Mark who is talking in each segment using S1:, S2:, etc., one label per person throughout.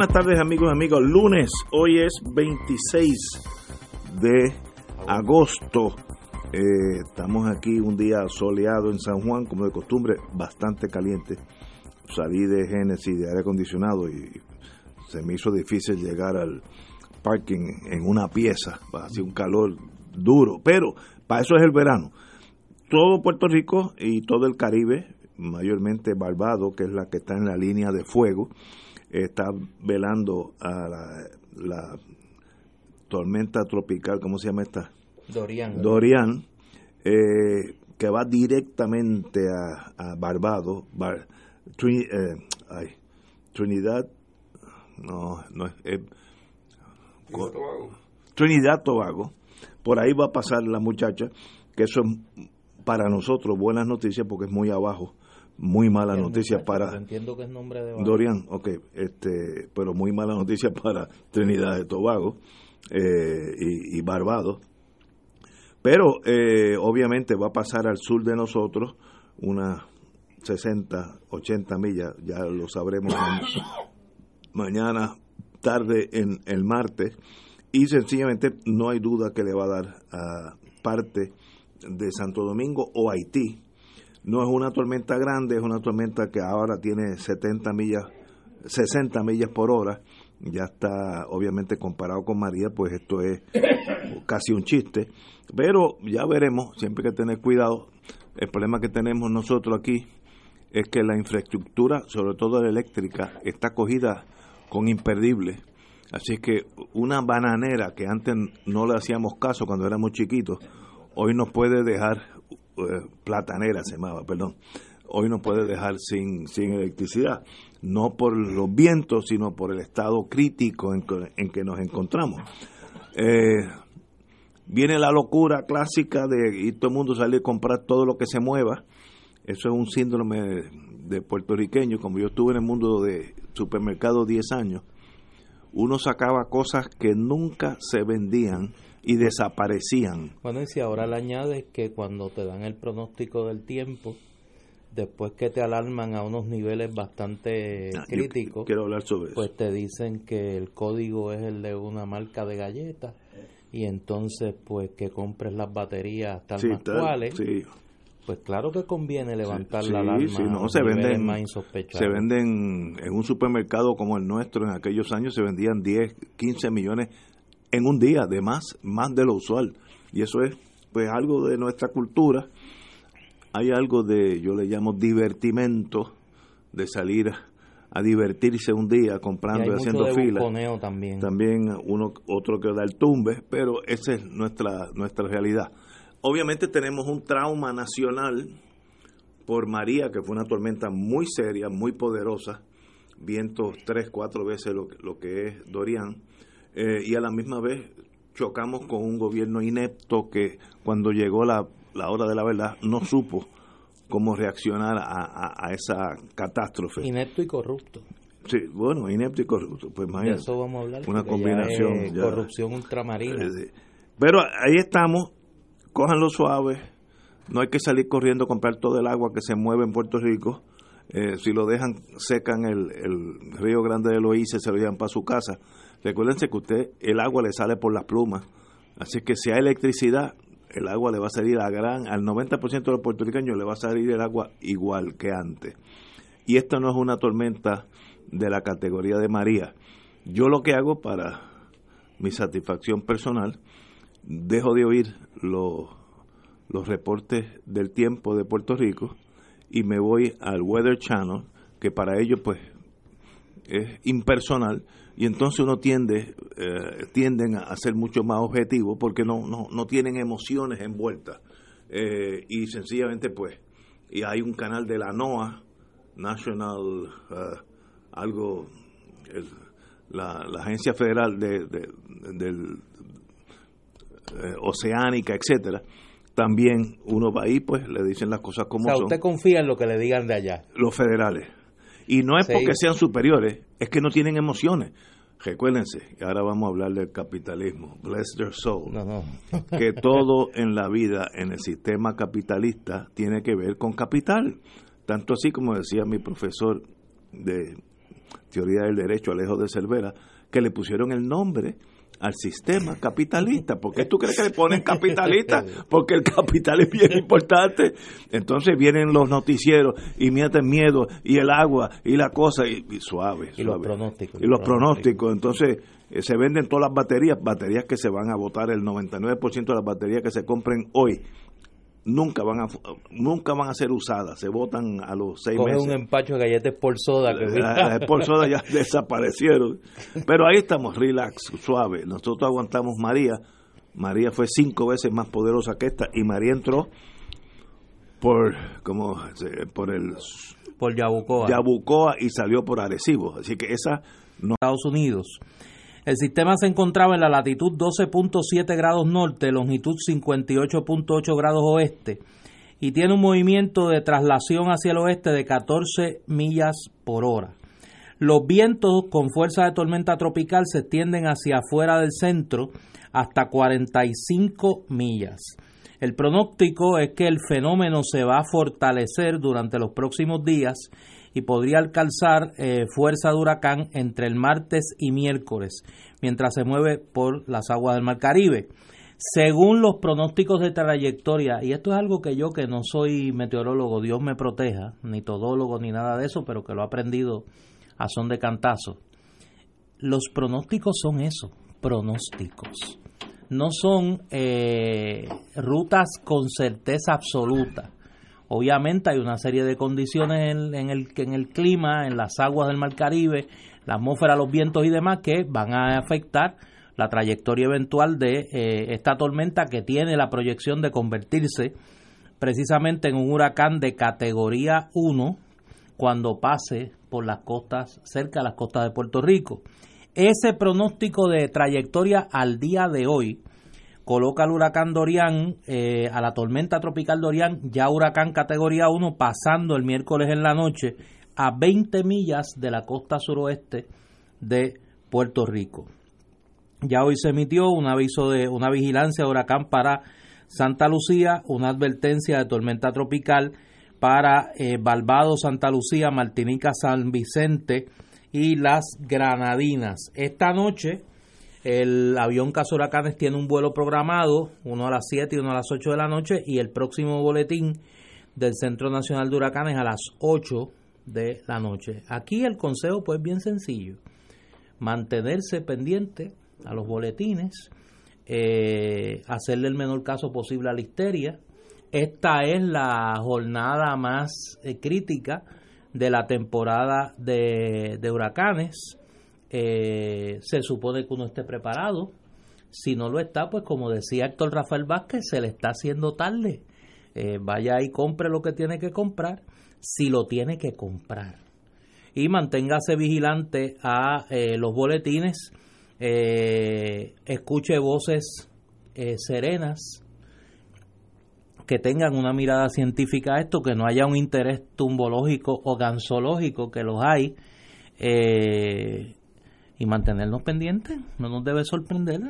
S1: Buenas tardes amigos y amigos. Lunes, hoy es 26 de agosto. Eh, estamos aquí un día soleado en San Juan, como de costumbre, bastante caliente. Salí de Génesis de aire acondicionado y se me hizo difícil llegar al parking en una pieza. Hacía un calor duro, pero para eso es el verano. Todo Puerto Rico y todo el Caribe, mayormente Barbados, que es la que está en la línea de fuego, está velando a la, la tormenta tropical, ¿cómo se llama esta?
S2: Dorian.
S1: Dorian, eh, que va directamente a, a Barbados, Bar- eh, ay, Trinidad, no, no es, co- Trinidad Tobago, por ahí va a pasar la muchacha, que eso es para nosotros buenas noticias porque es muy abajo, muy mala noticia
S2: muchacho,
S1: para
S2: Entiendo que es nombre de
S1: Dorian, ok, este, pero muy mala noticia para Trinidad de Tobago eh, y, y Barbados. Pero eh, obviamente va a pasar al sur de nosotros unas 60, 80 millas, ya lo sabremos ma- mañana, tarde, en el martes, y sencillamente no hay duda que le va a dar a parte de Santo Domingo o Haití. No es una tormenta grande, es una tormenta que ahora tiene 70 millas, 60 millas por hora. Ya está, obviamente, comparado con María, pues esto es casi un chiste. Pero ya veremos, siempre hay que tener cuidado. El problema que tenemos nosotros aquí es que la infraestructura, sobre todo la eléctrica, está cogida con imperdibles. Así que una bananera que antes no le hacíamos caso cuando éramos chiquitos, hoy nos puede dejar, eh, platanera se llamaba, perdón, hoy nos puede dejar sin, sin electricidad, no por los vientos, sino por el estado crítico en que, nos encontramos. Eh, viene la locura clásica de y todo el mundo sale a comprar todo lo que se mueva. Eso es un síndrome de puertorriqueño. Como yo estuve en el mundo de supermercados 10 años, uno sacaba cosas que nunca se vendían y desaparecían.
S2: Bueno, y si ahora le añades que cuando te dan el pronóstico del tiempo, después que te alarman a unos niveles bastante
S1: Ah,
S2: críticos,
S1: quiero hablar sobre eso.
S2: pues te dicen que el código es el de una marca de galletas y entonces pues que compres las baterías tal
S1: Sí,
S2: más
S1: tal-
S2: cuales,
S1: sí.
S2: pues claro que conviene levantar
S1: Sí,
S2: la alarma
S1: sí, no, se venden,
S2: más
S1: se venden en un supermercado como el nuestro en aquellos años se vendían 10, 15 millones en un día, de más, más de lo usual. Y eso es pues algo de nuestra cultura. Hay algo de, yo le llamo divertimento, de salir a divertirse un día
S2: y
S1: comprando
S2: hay
S1: y,
S2: mucho
S1: haciendo
S2: de
S1: filas
S2: buconeo también.
S1: también uno otro que da el tumbe, pero esa es nuestra nuestra realidad. Obviamente tenemos un trauma nacional por María, que fue una tormenta muy seria, muy poderosa, vientos tres, cuatro veces lo que es Dorian, eh, y a la misma vez chocamos con un gobierno inepto que cuando llegó la, la hora de la verdad no supo cómo reaccionar a, a- a esa catástrofe.
S2: Inepto y corrupto.
S1: Sí, bueno, inepto y corrupto, pues
S2: De
S1: imagínate.
S2: eso vamos a hablar.
S1: Una
S2: ya
S1: combinación,
S2: es
S1: ya.
S2: corrupción ultramarina.
S1: Eh, Pero ahí estamos, cójanlo suave, no hay que salir corriendo a comprar todo el agua que se mueve en Puerto Rico. Eh, si lo dejan secan el, el río Grande de Loíce, se lo llevan para su casa. Recuérdense que usted, el agua le sale por las plumas. Así que si hay electricidad, el agua le va a salir a gran, al 90% de los puertorriqueños le va a salir el agua igual que antes. Y esta no es una tormenta de la categoría de María. Yo lo que hago para mi satisfacción personal, dejo de oír los, los reportes del tiempo de Puerto Rico y me voy al Weather Channel, que para ellos pues es impersonal y entonces uno tiende eh, tienden a ser mucho más objetivos porque no, no, no tienen emociones envueltas eh, y sencillamente pues y hay un canal de la NOAA National algo la, agencia federal de, del oceánica etcétera también uno va ahí, pues le dicen las cosas como o sea,
S2: usted confía en lo que le digan de allá.
S1: Los federales. Y no es porque sean superiores, es que no tienen emociones. Recuérdense, ahora vamos a hablar del capitalismo. Bless their soul. que todo en la vida, en el sistema capitalista, tiene que ver con capital. Tanto así como decía mi profesor de teoría del derecho, Alejo de Cervera, que le pusieron el nombre al sistema capitalista. ¿Por qué tú crees que le ponen capitalista? Porque el capital es bien importante. Entonces vienen los noticieros y meten miedo y el agua y la cosa y, suave,
S2: Y los pronósticos.
S1: Y los pronósticos. Entonces eh, se venden todas las baterías, baterías que se van a botar, el 99% de las baterías que se compren hoy nunca van a nunca van a ser usadas se votan a los seis
S2: Coge
S1: meses.
S2: un empacho de galletas por soda que
S1: las por soda ya desaparecieron. Pero ahí estamos relax suave. Nosotros aguantamos María. María fue cinco veces más poderosa que esta y María entró por como por el
S2: por Yabucoa.
S1: Yabucoa y salió por Arecibo. Así que esa
S2: no Estados Unidos el sistema se encontraba en la latitud 12.7 grados norte, longitud 58.8 grados oeste y tiene un movimiento de traslación hacia el oeste de 14 millas por hora. Los vientos con fuerza de tormenta tropical se extienden hacia afuera del centro hasta 45 millas. El pronóstico es que el fenómeno se va a fortalecer durante los próximos días y podría alcanzar eh, fuerza de huracán entre el martes y miércoles, mientras se mueve por las aguas del Mar Caribe. Según los pronósticos de trayectoria, y esto es algo que yo que no soy meteorólogo, Dios me proteja, ni todólogo ni nada de eso, pero que lo he aprendido a son de cantazo. Los pronósticos son eso, pronósticos. No son eh, rutas con certeza absoluta. Obviamente hay una serie de condiciones en, en, el, en el clima, en las aguas del Mar Caribe, la atmósfera, los vientos y demás que van a afectar la trayectoria eventual de eh, esta tormenta que tiene la proyección de convertirse precisamente en un huracán de categoría 1 cuando pase por las costas, cerca de las costas de Puerto Rico. Ese pronóstico de trayectoria al día de hoy coloca al huracán Dorian, eh, a la tormenta tropical Dorian, ya huracán categoría 1, pasando el miércoles en la noche a 20 millas de la costa suroeste de Puerto Rico. Ya hoy se emitió un aviso de una vigilancia de huracán para Santa Lucía, una advertencia de tormenta tropical para eh, Santa Lucía, Martinica, San Vicente y las Granadinas. Esta noche el avión Caso Huracanes tiene un vuelo programado, uno a las 7 y uno a las 8 de la noche, y el próximo boletín del Centro Nacional de Huracanes a las 8 de la noche. Aquí el consejo pues bien sencillo, mantenerse pendiente a los boletines, eh, hacerle el menor caso posible a la histeria. Esta es la jornada más eh, crítica de la temporada de, de huracanes eh, se supone que uno esté preparado. Si no lo está, pues como decía Héctor Rafael Vázquez, se le está haciendo tarde. Eh, vaya y compre lo que tiene que comprar, si lo tiene que comprar. Y manténgase vigilante a eh, los boletines, escuche voces serenas, que tengan una mirada científica a esto, que no haya un interés tumbológico o gansológico, que los hay, eh, y mantenernos pendientes. No nos debe sorprender.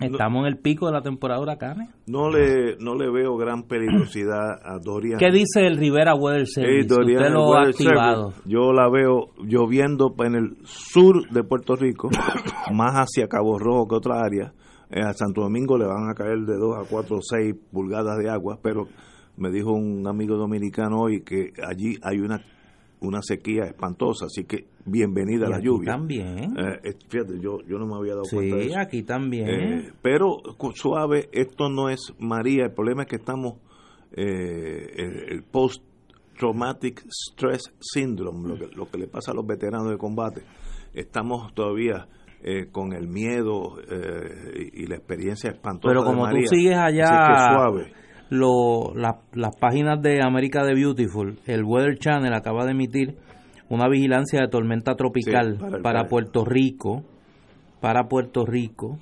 S2: Estamos en el pico de la temporada de huracanes.
S1: No le, no le veo gran peligrosidad a Dorian.
S2: ¿Qué dice el Rivera Weather Service? Usted lo ha activado.
S1: Yo la veo lloviendo en el sur de Puerto Rico, más hacia Cabo Rojo que otra área. Eh, a Santo Domingo le van a caer de 2 a 4 o 6 pulgadas de agua, pero me dijo un amigo dominicano hoy que allí hay una una sequía espantosa, así que bienvenida a la lluvia.
S2: También.
S1: Eh, fíjate, yo, yo no me había dado cuenta de eso.
S2: aquí también.
S1: Eh, pero suave, esto no es María, el problema es que estamos, eh, el, post Post-Traumatic Stress Syndrome, lo que, lo que le pasa a los veteranos de combate. Estamos todavía eh, con el miedo eh, y, la experiencia espantosa.
S2: Pero como tú sigues allá, Lo, las páginas de América de Beautiful, el Weather Channel acaba de emitir una vigilancia de tormenta tropical para, Puerto Rico, para Puerto Rico,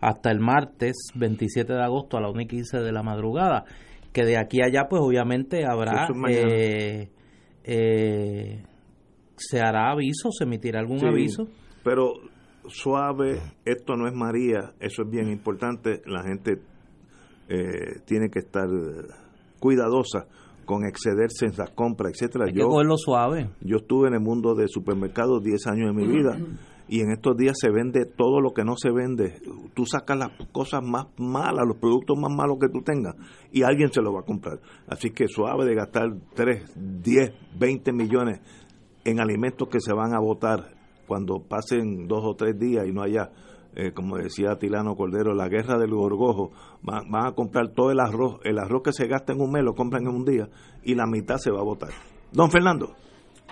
S2: hasta el martes 27 de agosto a la 1 y 15 de la madrugada, que de aquí a allá pues obviamente habrá, eh, eh, se hará aviso, se emitirá algún aviso.
S1: Pero suave, esto no es María, eso es bien importante, la gente eh, tiene que estar cuidadosa con excederse en las compras, etcétera.
S2: Hay yo, que suave.
S1: Yo estuve en el mundo de supermercados 10 años de mi vida y en estos días se vende todo lo que no se vende. Tú sacas las cosas más malas, los productos más malos que tú tengas y alguien se lo va a comprar. Así que suave de gastar 3, 10, 20 millones en alimentos que se van a botar cuando pasen dos o tres días y no haya eh, como decía Tilano Cordero, la guerra del gorgojo, van, a comprar todo el arroz, el arroz que se gasta en un mes lo compran en un día y la mitad se va a votar. Don Fernando.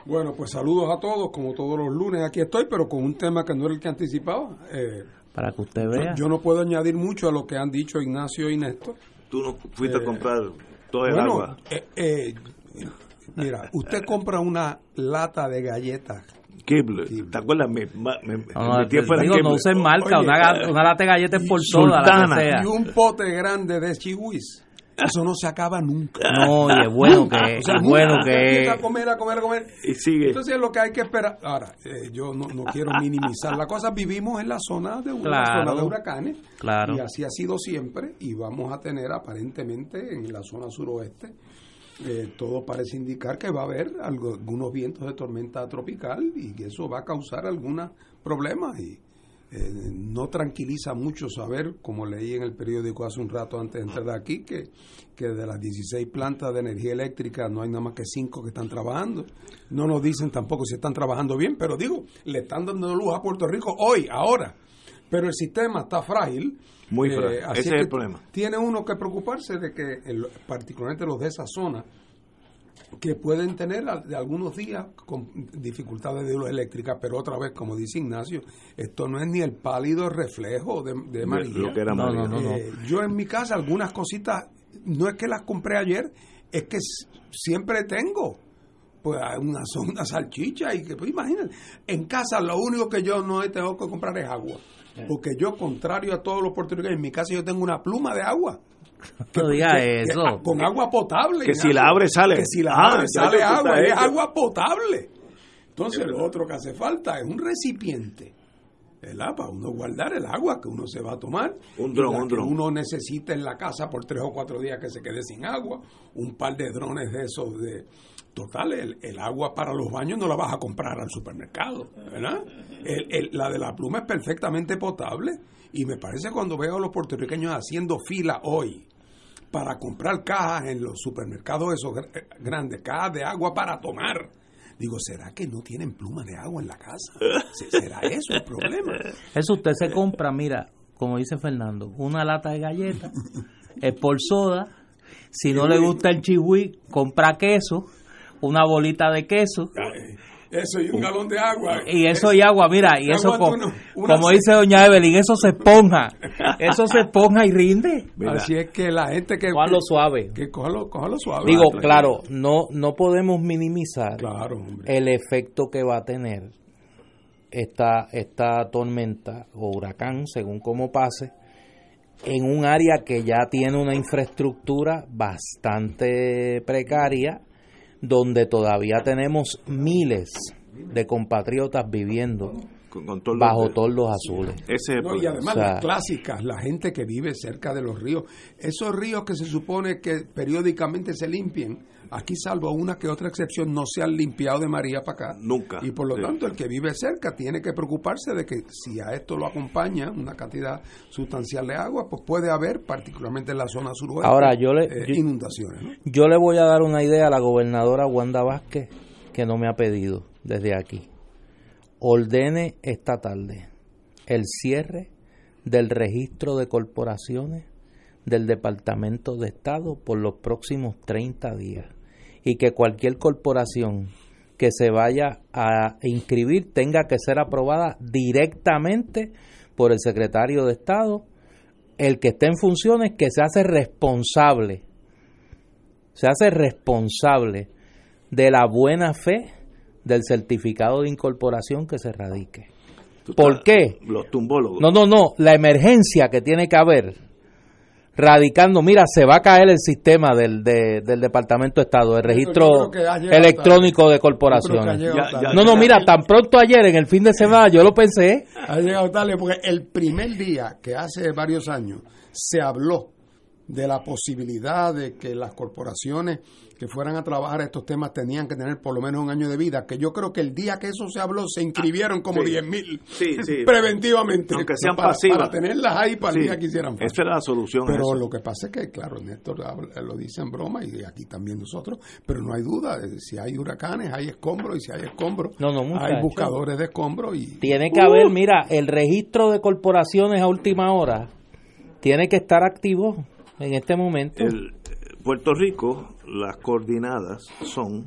S3: Bueno, pues saludos a todos, como todos los lunes aquí estoy, pero con un tema que no era el que anticipaba.
S2: Eh, Para que usted vea.
S3: Yo, no puedo añadir mucho a lo que han dicho Ignacio y Néstor.
S1: Tú no fuiste a eh, comprar todo el agua.
S3: mira, usted compra una lata de galletas
S1: ¿Te acuerdas? Me,
S2: digo, no usen marca, una, una, lata de galletas por soda, la que sea.
S3: Y un pote grande de chihuis. Eso no se acaba nunca.
S2: No, y es bueno que es. bueno que
S3: A comer, a comer, a comer.
S1: Y sigue.
S3: Entonces es lo que hay que esperar. Ahora, eh, yo no, no, quiero minimizar la cosa. Vivimos en la zona de una zona de huracanes.
S2: Claro.
S3: Y así ha sido siempre. Y vamos a tener aparentemente en la zona suroeste eh, todo parece indicar que va a haber algunos vientos de tormenta tropical y que eso va a causar algunos problemas y eh, no tranquiliza mucho saber, como leí en el periódico hace un rato antes de entrar aquí, que, que de las 16 plantas de energía eléctrica no hay nada más que 5 que están trabajando. No nos dicen tampoco si están trabajando bien, pero digo, le están dando luz a Puerto Rico hoy, ahora. Pero el sistema está frágil.
S1: Muy eh, frágil. Ese es el problema.
S3: Tiene uno que preocuparse de que, particularmente los de esa zona, que pueden tener de algunos días con dificultades de luz eléctrica, pero otra vez, como dice Ignacio, esto no es ni el pálido reflejo de, de María. Eh, yo en mi casa algunas cositas, no es que las compré ayer, es que siempre tengo pues una, una salchicha y que, pues imagínate, en casa lo único que yo no tengo que comprar es agua. Porque yo, contrario a todos los puertorriqueños, en mi casa yo tengo una pluma de agua.
S2: No diga eso.
S3: con agua potable.
S1: Que si la abre sale.
S3: Que si la ah, abre sale agua. Es agua potable. Entonces lo otro que hace falta es un recipiente. ¿verdad? Para uno guardar el agua que uno se va a tomar.
S1: Un dron, un dron.
S3: uno necesita en la casa por tres o cuatro días que se quede sin agua. Un par de drones de esos de, Total, el, agua para los baños no la vas a comprar al supermercado, ¿verdad? la de la pluma es perfectamente potable y me parece cuando veo a los puertorriqueños haciendo fila hoy para comprar cajas en los supermercados esos grandes, cajas de agua para tomar. Digo, ¿será que no tienen pluma de agua en la casa? ¿Será eso el problema?
S2: Eso usted se compra, mira, como dice Fernando, una lata de galletas, es por soda. Si no le gusta el chihui, compra queso una bolita de queso.
S3: Eso y un galón de agua.
S2: Y eso y agua, mira, y eso como dice doña Evelyn, eso se esponja. Eso se esponja y rinde.
S3: Así es que la gente que...
S2: Cójalo suave.
S3: Que cójalo, suave.
S2: Digo, claro, no, no podemos minimizar el efecto que va a tener esta, esta tormenta o huracán, según cómo pase, en un área que ya tiene una infraestructura bastante precaria donde todavía tenemos miles de compatriotas viviendo bajo toldos azules.
S3: y además las clásicas, la gente que vive cerca de los ríos, esos ríos que se supone que periódicamente se limpien, aquí salvo una que otra excepción no se han limpiado de María para acá.
S1: Nunca.
S3: Y por lo tanto el que vive cerca tiene que preocuparse de que si a esto lo acompaña una cantidad sustancial de agua, pues puede haber, particularmente en la zona suroeste,
S2: Ahora, yo le,
S3: eh, inundaciones.
S2: Yo le voy a dar una idea a la gobernadora Wanda Vázquez que no me ha pedido desde aquí ordene esta tarde el cierre del registro de corporaciones del Departamento de Estado por los próximos 30 días y que cualquier corporación que se vaya a inscribir tenga que ser aprobada directamente por el secretario de Estado, el que esté en funciones, que se hace responsable, se hace responsable de la buena fe del certificado de incorporación que se radique. ¿Por qué?
S1: Los tumbólogos.
S2: No, no, no, la emergencia que tiene que haber radicando, mira, se va a caer el sistema del, del Departamento de Estado, el registro electrónico de corporaciones. no, no, mira, tan pronto ayer, en el fin de semana, yo lo pensé.
S3: Ha llegado tarde porque el primer día, que hace varios años, se habló de la posibilidad de que las corporaciones que fueran a trabajar estos temas tenían que tener por lo menos un año de vida, que yo creo que el día que eso se habló se inscribieron como 10.000 mil preventivamente.
S1: Aunque sean
S3: para,
S1: pasivas.
S3: Para tenerlas ahí para el día que hicieran
S1: Esa era la solución.
S3: Pero lo que pasa es que, claro, Néstor lo dice en broma y aquí también nosotros, pero no hay duda, si hay huracanes, hay escombros y si hay escombros,
S2: no, no,
S3: hay buscadores de escombros. y
S2: Tiene que haber, mira, el registro de corporaciones a última hora tiene que estar activo en este momento.
S1: El, Puerto Rico, las coordinadas son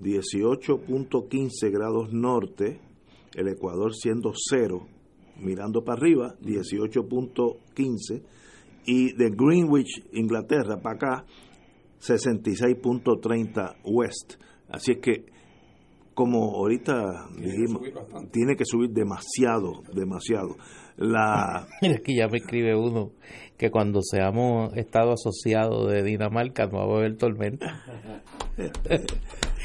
S1: 18.15 grados norte, el Ecuador siendo cero, mirando para arriba, 18.15, y de Greenwich, Inglaterra, para acá, 66.30 west. Así es que, como ahorita dijimos, tiene que subir demasiado, demasiado. La...
S2: Mira que ya me escribe uno que cuando seamos Estado asociado de Dinamarca no va a haber tormenta.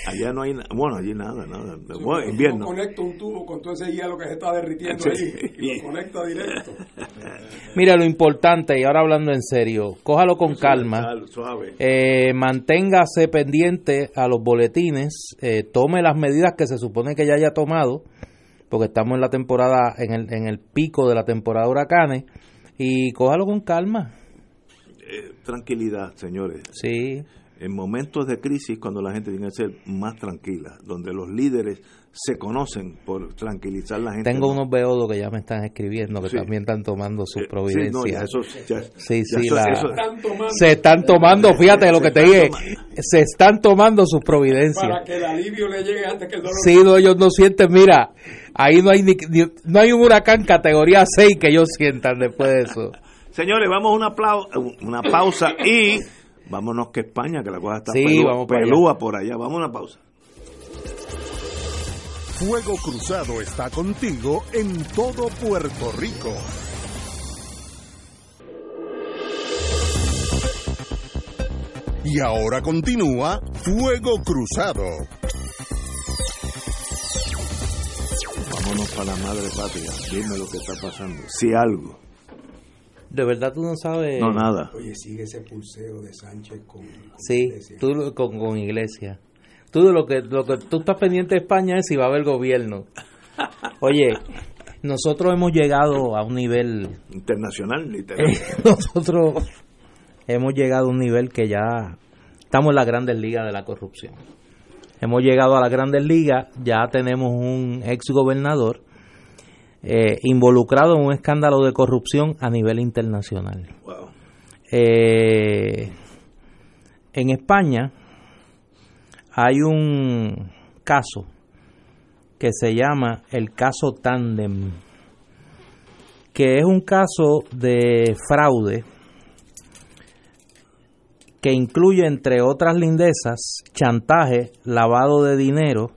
S1: Allá no hay, bueno, allí nada, nada. bueno, invierno.
S3: conecto un tubo con todo ese hielo que se está derritiendo ahí y lo conecta directo.
S2: Mira, lo importante, y ahora hablando en serio, cójalo con calma, eh, manténgase pendiente a los boletines, eh, tome las medidas que se supone que ya haya tomado, porque estamos en la temporada, en el, en el pico de la temporada de huracanes, y cójalo con calma.
S1: Eh, tranquilidad, señores.
S2: Sí.
S1: En momentos de crisis, cuando la gente tiene que ser más tranquila, donde los líderes se conocen por tranquilizar a la gente.
S2: Tengo unos beodos que ya me están escribiendo, que también están tomando sus providencias. Sí, sí, se están tomando, fíjate lo que te dije, se están tomando sus providencias.
S3: Para que el alivio le llegue antes que el dolor.
S2: Sí, no, ellos no sienten, mira, ahí no hay, no hay un huracán categoría 6 que ellos sientan después de eso.
S1: Señores, vamos a una, una pausa y vámonos que España, que la cosa está pelúa, por allá. Vamos a una pausa.
S4: Fuego Cruzado está contigo en todo Puerto Rico. Y ahora continúa Fuego Cruzado.
S1: Vámonos para la madre patria. Dime lo que está pasando. Si algo.
S2: De verdad tú no sabes.
S1: No, nada.
S3: Oye, sigue ese pulseo de Sánchez con.
S2: sí, tú con, con Iglesia. Tú lo que, lo que tú estás pendiente de España es si va a haber gobierno. Oye, nosotros hemos llegado a un nivel
S1: internacional, literal.
S2: nosotros hemos llegado a un nivel que ya estamos en las grandes ligas de la corrupción. Hemos llegado a las grandes ligas, ya tenemos un ex gobernador eh, involucrado en un escándalo de corrupción a nivel internacional. Eh, en España hay un caso que se llama el caso Tandem, que es un caso de fraude que incluye, entre otras lindezas, chantaje, lavado de dinero,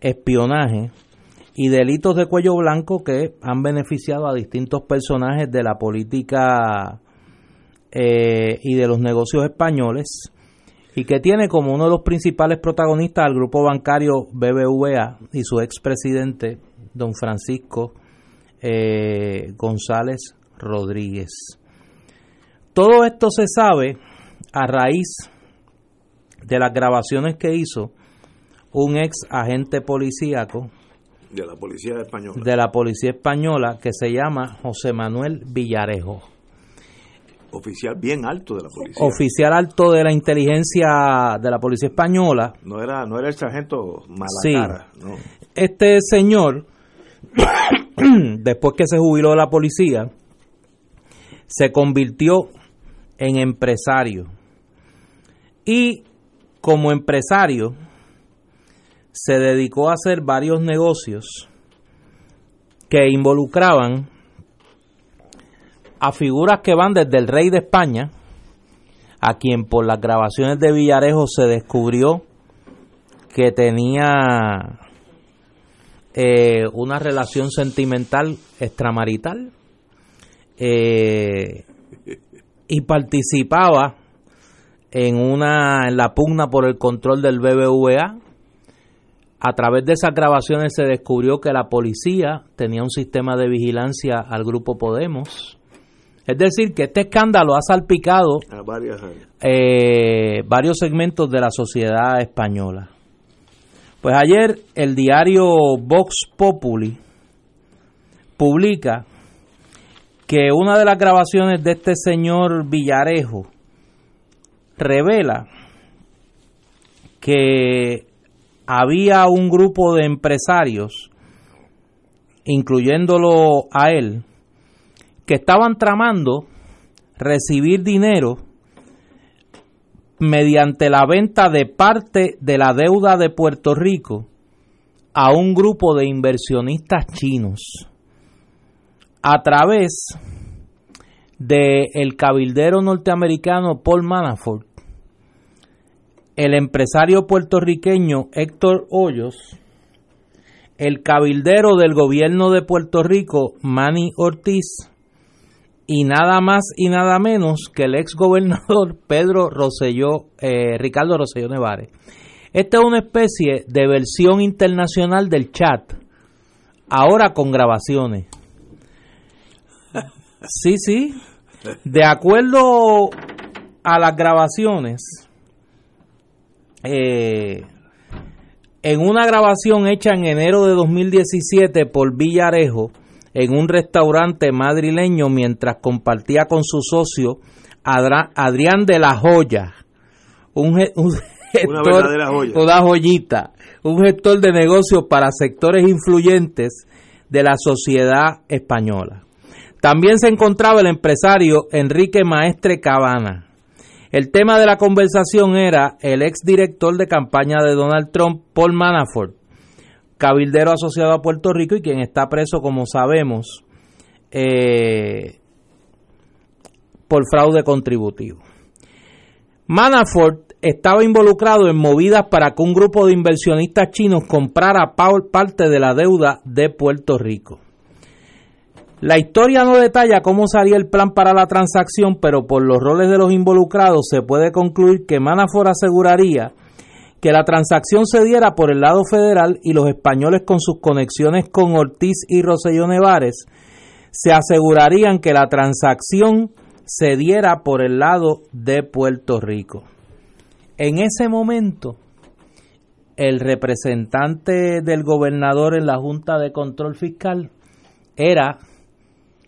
S2: espionaje y delitos de cuello blanco que han beneficiado a distintos personajes de la política eh, y de los negocios españoles y que tiene como uno de los principales protagonistas al grupo bancario BBVA y su expresidente, don Francisco eh, González Rodríguez. Todo esto se sabe a raíz de las grabaciones que hizo un ex agente policíaco
S1: de la policía española
S2: de la policía española que se llama José Manuel Villarejo
S1: oficial bien alto de la policía.
S2: Oficial alto de la inteligencia de la policía española.
S1: No era, no era el sargento Malacara, no.
S2: Este señor, después que se jubiló de la policía, se convirtió en empresario y como empresario se dedicó a hacer varios negocios que involucraban a figuras que van desde el rey de España, a quien por las grabaciones de Villarejo se descubrió que tenía eh, una relación sentimental extramarital eh, y participaba en una en la pugna por el control del BBVA. A través de esas grabaciones se descubrió que la policía tenía un sistema de vigilancia al grupo Podemos. Es decir, que este escándalo ha salpicado eh, varios segmentos de la sociedad española. Pues ayer el diario Vox Populi publica que una de las grabaciones de este señor Villarejo revela que había un grupo de empresarios, incluyéndolo a él, que estaban tramando recibir dinero mediante la venta de parte de la deuda de Puerto Rico a un grupo de inversionistas chinos a través de el cabildero norteamericano Paul Manafort, el empresario puertorriqueño Héctor Hoyos, el cabildero del gobierno de Puerto Rico Manny Ortiz y nada más y nada menos que el ex gobernador Pedro Rosselló, eh, Ricardo Rosselló Nevares. Esta es una especie de versión internacional del chat, ahora con grabaciones. Sí, sí. De acuerdo a las grabaciones, eh, en una grabación hecha en enero de 2017 por Villarejo, en un restaurante madrileño mientras compartía con su socio Adrián de la Joya, un, gestor, una joyita, un gestor de negocios para sectores influyentes de la sociedad española. También se encontraba el empresario Enrique Maestre Cabana. El tema de la conversación era el ex director de campaña de Donald Trump, Paul Manafort, cabildero asociado a Puerto Rico y quien está preso, como sabemos, eh, por fraude contributivo. Manafort estaba involucrado en movidas para que un grupo de inversionistas chinos comprara parte de la deuda de Puerto Rico. La historia no detalla cómo salía el plan para la transacción, pero por los roles de los involucrados se puede concluir que Manafort aseguraría que la transacción se diera por el lado federal y los españoles con sus conexiones con Ortiz y Roselló Nevares se asegurarían que la transacción se diera por el lado de Puerto Rico. En ese momento, el representante del gobernador en la Junta de Control Fiscal era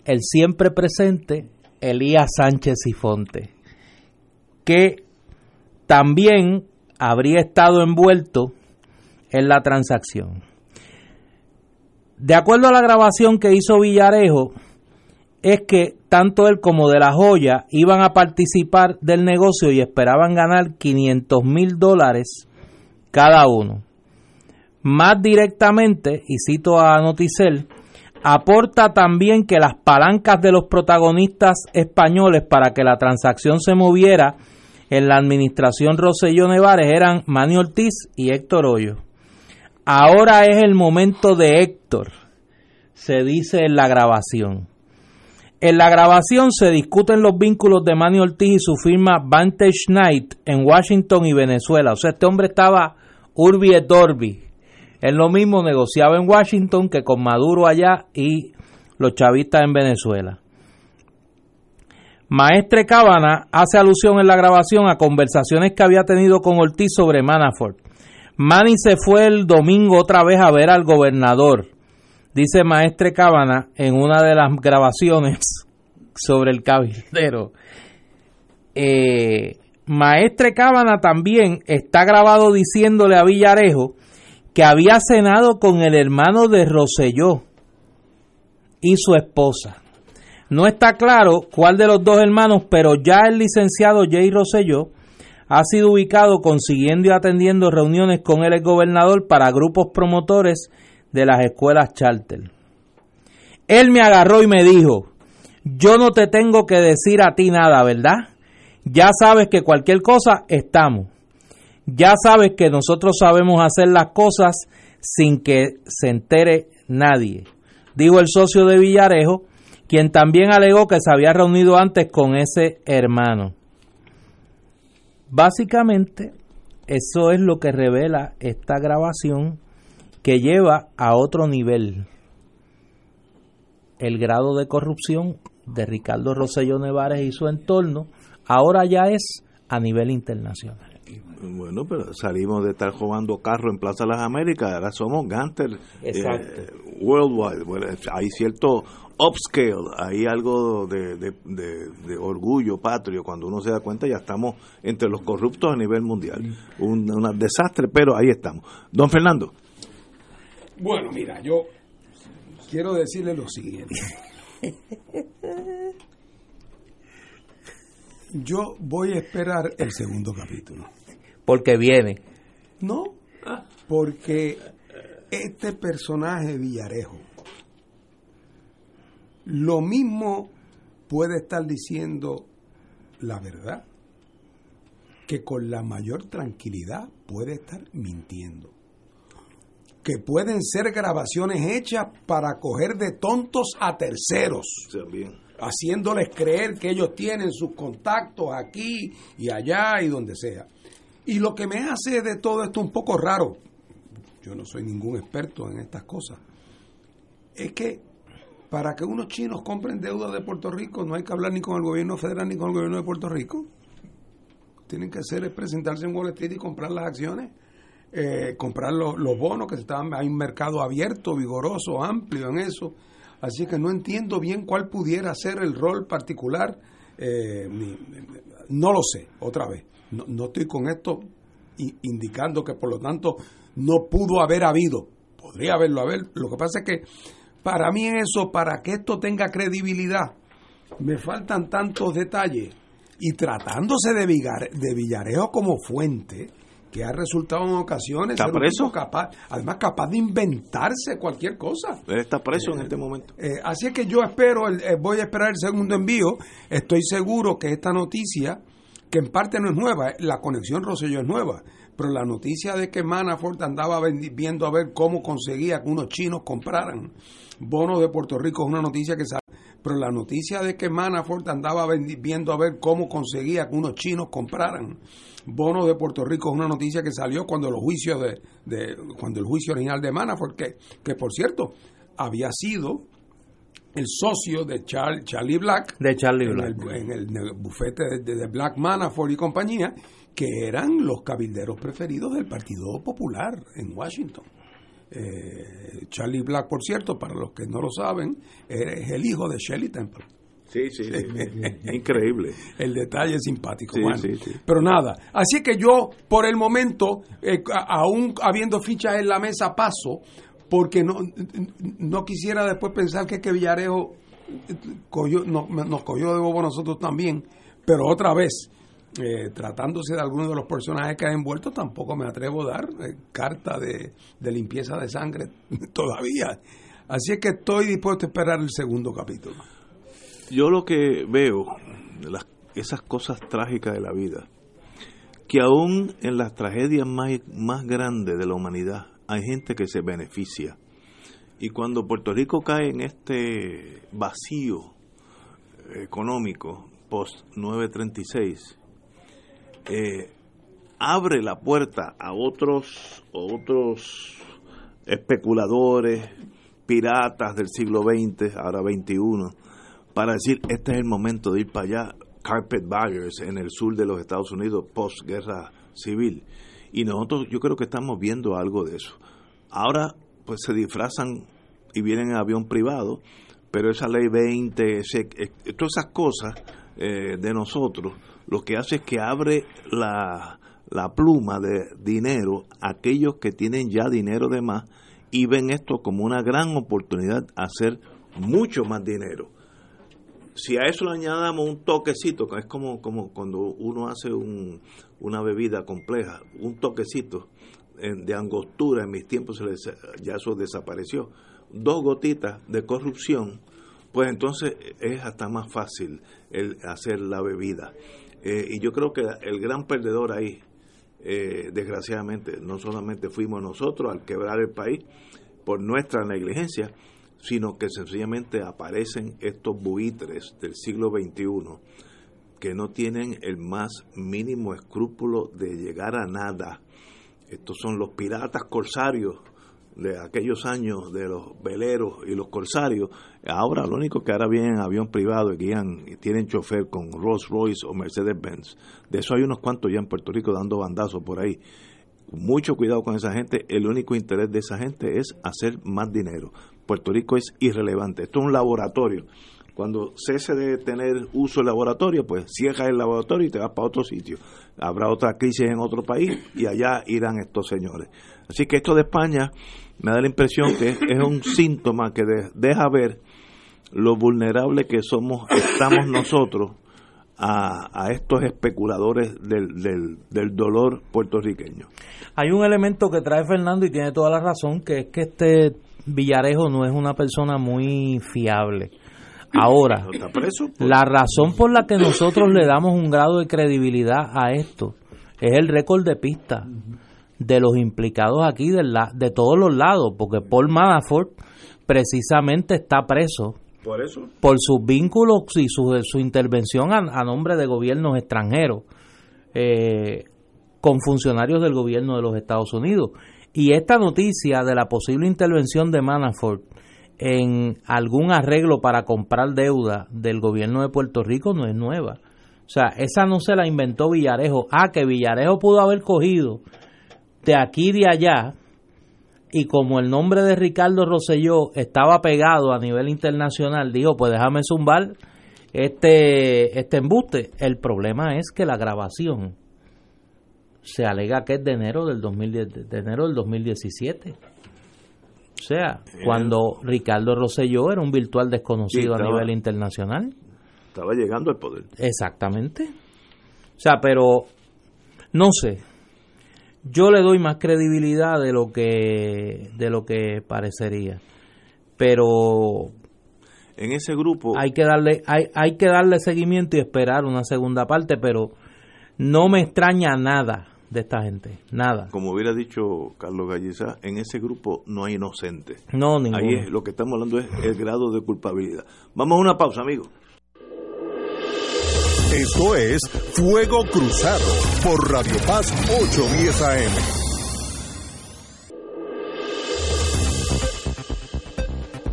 S2: el siempre presente Elías Sánchez y Fonte, que también habría estado envuelto en la transacción. De acuerdo a la grabación que hizo Villarejo, es que tanto él como de la joya iban a participar del negocio y esperaban ganar 500 mil dólares cada uno. Más directamente, y cito a Noticel, aporta también que las palancas de los protagonistas españoles para que la transacción se moviera en la administración Roselló Nevares eran Manny Ortiz y Héctor Hoyo. Ahora es el momento de Héctor, se dice en la grabación. En la grabación se discuten los vínculos de Manny Ortiz y su firma Vantage Night en Washington y Venezuela. O sea, este hombre estaba urbi et orbi. Él lo mismo negociaba en Washington que con Maduro allá y los chavistas en Venezuela. Maestre Cábana hace alusión en la grabación a conversaciones que había tenido con Ortiz sobre Manafort. Manny se fue el domingo otra vez a ver al gobernador, dice Maestre Cábana en una de las grabaciones sobre el cabildero. Eh, Maestre Cábana también está grabado diciéndole a Villarejo que había cenado con el hermano de Roselló y su esposa. No está claro cuál de los dos hermanos, pero ya el licenciado Jay Rosselló ha sido ubicado consiguiendo y atendiendo reuniones con el gobernador para grupos promotores de las escuelas charter. Él me agarró y me dijo, yo no te tengo que decir a ti nada, ¿verdad? Ya sabes que cualquier cosa estamos. Ya sabes que nosotros sabemos hacer las cosas sin que se entere nadie. Dijo el socio de Villarejo, quien también alegó que se había reunido antes con ese hermano. Básicamente, eso es lo que revela esta grabación que lleva a otro nivel el grado de corrupción de Ricardo Rosselló Nevares y su entorno, ahora ya es a nivel internacional.
S1: Bueno, pero salimos de estar jugando carro en Plaza de las Américas, ahora somos Ganter eh, Worldwide. Bueno, hay cierto upscale, hay algo de, de, orgullo patrio, cuando uno se da cuenta ya estamos entre los corruptos a nivel mundial. Un, un desastre, pero ahí estamos. Don Fernando.
S3: Bueno, mira, yo quiero decirle lo siguiente. Yo voy a esperar el segundo capítulo.
S2: Porque viene.
S3: No, porque este personaje Villarejo lo mismo puede estar diciendo la verdad que con la mayor tranquilidad puede estar mintiendo. Que pueden ser grabaciones hechas para coger de tontos a terceros. Haciéndoles creer que ellos tienen sus contactos aquí y allá y donde sea. Y lo que me hace de todo esto un poco raro, yo no soy ningún experto en estas cosas, es que para que unos chinos compren deuda de Puerto Rico no hay que hablar ni con el gobierno federal ni con el gobierno de Puerto Rico. Tienen que hacer es presentarse en Wall Street y comprar las acciones, eh, comprar los, bonos, que están, hay un mercado abierto, vigoroso, amplio en eso. Así que no entiendo bien cuál pudiera ser el rol particular. Eh, no lo sé, otra vez. No, estoy con esto indicando que por lo tanto no pudo haber habido. Podría haberlo haber. Lo que pasa es que para mí eso, para que esto tenga credibilidad, me faltan tantos detalles. Y tratándose de, de Villarejo como fuente, que ha resultado en ocasiones
S1: ¿Está preso?
S3: capaz, además capaz de inventarse cualquier cosa.
S1: Él está preso en este momento.
S3: Eh, así es que yo espero, eh, voy a esperar el segundo envío. Estoy seguro que esta noticia que en parte no es nueva, la conexión Rosselló es nueva, pero la noticia de que Manafort andaba viendo a ver cómo conseguía que unos chinos compraran bonos de Puerto Rico es una noticia que sale, pero la noticia de que Manafort andaba viendo a ver cómo conseguía que unos chinos compraran bonos de Puerto Rico es una noticia que salió cuando los juicios de, de cuando el juicio original de Manafort que, que por cierto había sido el socio de Charlie Black,
S2: de Charlie
S3: en,
S2: Black.
S3: El, en el bufete de, Black Manafort y compañía, que eran los cabilderos preferidos del Partido Popular en Washington. Eh, Charlie Black, por cierto, para los que no lo saben, es el hijo de Shelley Temple.
S1: Sí, sí, increíble.
S3: El detalle es simpático. Pero nada, así que yo, por el momento, eh, aún habiendo fichas en la mesa, paso porque no, no quisiera después pensar que, que Villarejo nos cogió de bobo nosotros también, pero otra vez, eh, tratándose de alguno de los personajes que ha envuelto, tampoco me atrevo a dar eh, carta de, limpieza de sangre todavía. Así es que estoy dispuesto a esperar el segundo capítulo.
S1: Yo lo que veo, las, esas cosas trágicas de la vida, que aún en las tragedias más, más grandes de la humanidad, hay gente que se beneficia. Y cuando Puerto Rico cae en este vacío económico post 936, eh, abre la puerta a otros, otros especuladores, piratas del siglo XX, ahora XXI, para decir, este es el momento de ir para allá, carpet baggers en el sur de los Estados Unidos post guerra civil. Y nosotros yo creo que estamos viendo algo de eso. Ahora pues se disfrazan y vienen en avión privado, pero esa ley 20, ese, eh, todas esas cosas eh, de nosotros, lo que hace es que abre la, la pluma de dinero a aquellos que tienen ya dinero de más y ven esto como una gran oportunidad a hacer mucho más dinero. si a eso le añadamos un toquecito, es como, como cuando uno hace un, una bebida compleja, un toquecito de angostura, en mis tiempos ya eso desapareció, dos gotitas de corrupción, pues entonces es hasta más fácil el hacer la bebida. Eh, y yo creo que el gran perdedor ahí, eh, desgraciadamente, no solamente fuimos nosotros al quebrar el país por nuestra negligencia, sino que sencillamente aparecen estos buitres del siglo XXI que no tienen el más mínimo escrúpulo de llegar a nada. Estos son los piratas corsarios de aquellos años de los veleros y los corsarios. Ahora lo único que ahora vienen en avión privado y guían y tienen chofer con Rolls Royce o Mercedes Benz. De eso hay unos cuantos ya en Puerto Rico dando bandazos por ahí. Mucho cuidado con esa gente. El único interés de esa gente es hacer más dinero. Puerto Rico es irrelevante. Esto es un laboratorio. Cuando cese de tener uso el laboratorio, pues cierra el laboratorio y te vas para otro sitio. Habrá otra crisis en otro país y allá irán estos señores. Así que esto de España me da la impresión que es, un síntoma que deja ver lo vulnerable que somos, estamos nosotros a, estos especuladores del, del, del dolor puertorriqueño.
S2: Hay un elemento que trae Fernando y tiene toda la razón, que es que este Villarejo no es una persona muy fiable. Ahora, la razón por la que nosotros le damos un grado de credibilidad a esto es el récord de pista de los implicados aquí de, la, de todos los lados, porque Paul Manafort precisamente está preso
S1: por, eso.
S2: por sus vínculos y su, su intervención a, nombre de gobiernos extranjeros eh, con funcionarios del gobierno de los Estados Unidos. Y esta noticia de la posible intervención de Manafort en algún arreglo para comprar deuda del gobierno de Puerto Rico no es nueva. O sea, esa no se la inventó Villarejo. Ah, que Villarejo pudo haber cogido de aquí y de allá, y como el nombre de Ricardo Rosselló estaba pegado a nivel internacional, dijo, pues déjame zumbar este, este embuste. El problema es que la grabación se alega que es de enero del, 2010, de enero del 2017. O sea, cuando Ricardo Rosselló era un virtual desconocido a nivel internacional.
S1: Estaba llegando al poder.
S2: Exactamente. O sea, pero no sé. Yo le doy más credibilidad de lo que de lo que parecería. Pero
S1: en ese grupo
S2: hay que darle hay, hay que darle seguimiento y esperar una segunda parte, pero no me extraña nada de esta gente, nada.
S1: Como hubiera dicho Carlos Galliza, en ese grupo no hay inocentes.
S2: No, ninguno.
S1: Ahí lo que estamos hablando es el grado de culpabilidad. Vamos a una pausa, amigos.
S4: Esto es Fuego Cruzado por Radio Paz 810 AM.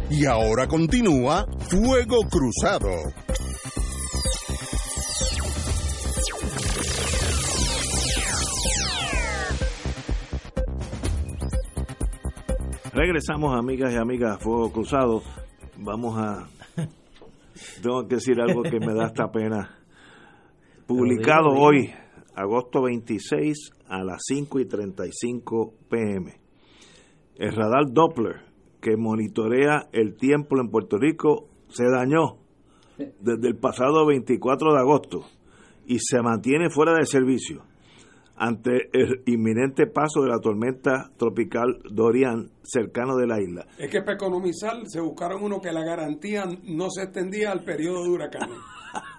S4: Y ahora continúa Fuego Cruzado.
S1: Regresamos, amigas y amigas, Fuego Cruzado. Vamos a. Tengo que decir algo que me da esta pena. Publicado hoy, agosto 26, a las 5 y 35 pm. El radar Doppler, que monitorea el tiempo en Puerto Rico, se dañó desde el pasado 24 de agosto y se mantiene fuera de servicio ante el inminente paso de la tormenta tropical Dorian cercano de la isla.
S3: Es que para economizar se buscaron uno que la garantía no se extendía al periodo de huracanes.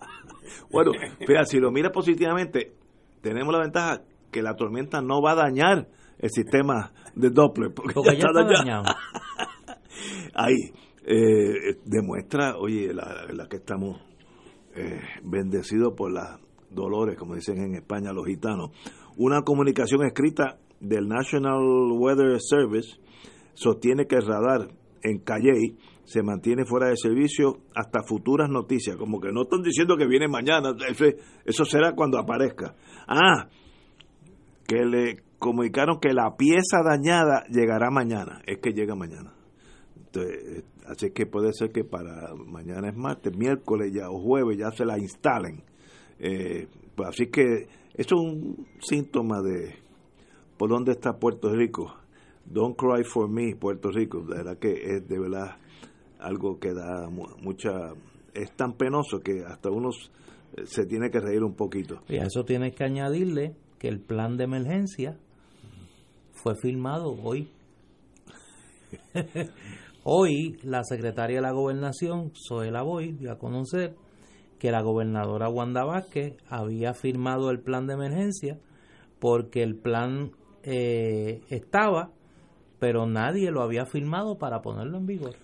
S1: bueno, pero si lo mira positivamente, tenemos la ventaja que la tormenta no va a dañar el sistema de Doppler porque, ya, está, dañado. Ahí eh, demuestra, oye, la, la que estamos eh, bendecidos por las dolores, como dicen en España los gitanos una comunicación escrita del National Weather Service sostiene que el radar en Calley se mantiene fuera de servicio hasta futuras noticias, como que no están diciendo que viene mañana, eso será cuando aparezca. Ah, que le comunicaron que la pieza dañada llegará mañana, es que llega mañana. Entonces, así que puede ser que para mañana es martes, miércoles ya o jueves ya se la instalen. Eh, pues así que esto es un síntoma de por dónde está Puerto Rico. Don't cry for me, Puerto Rico. De verdad que es de verdad algo que da mucha es tan penoso que hasta uno se tiene que reír un poquito.
S2: Y a eso tienes que añadirle que el plan de emergencia fue firmado hoy. hoy la secretaria de la gobernación, Zoela Boy, dio a conocer que la gobernadora Wanda Vázquez había firmado el plan de emergencia porque el plan eh, estaba, pero nadie lo había firmado para ponerlo en vigor.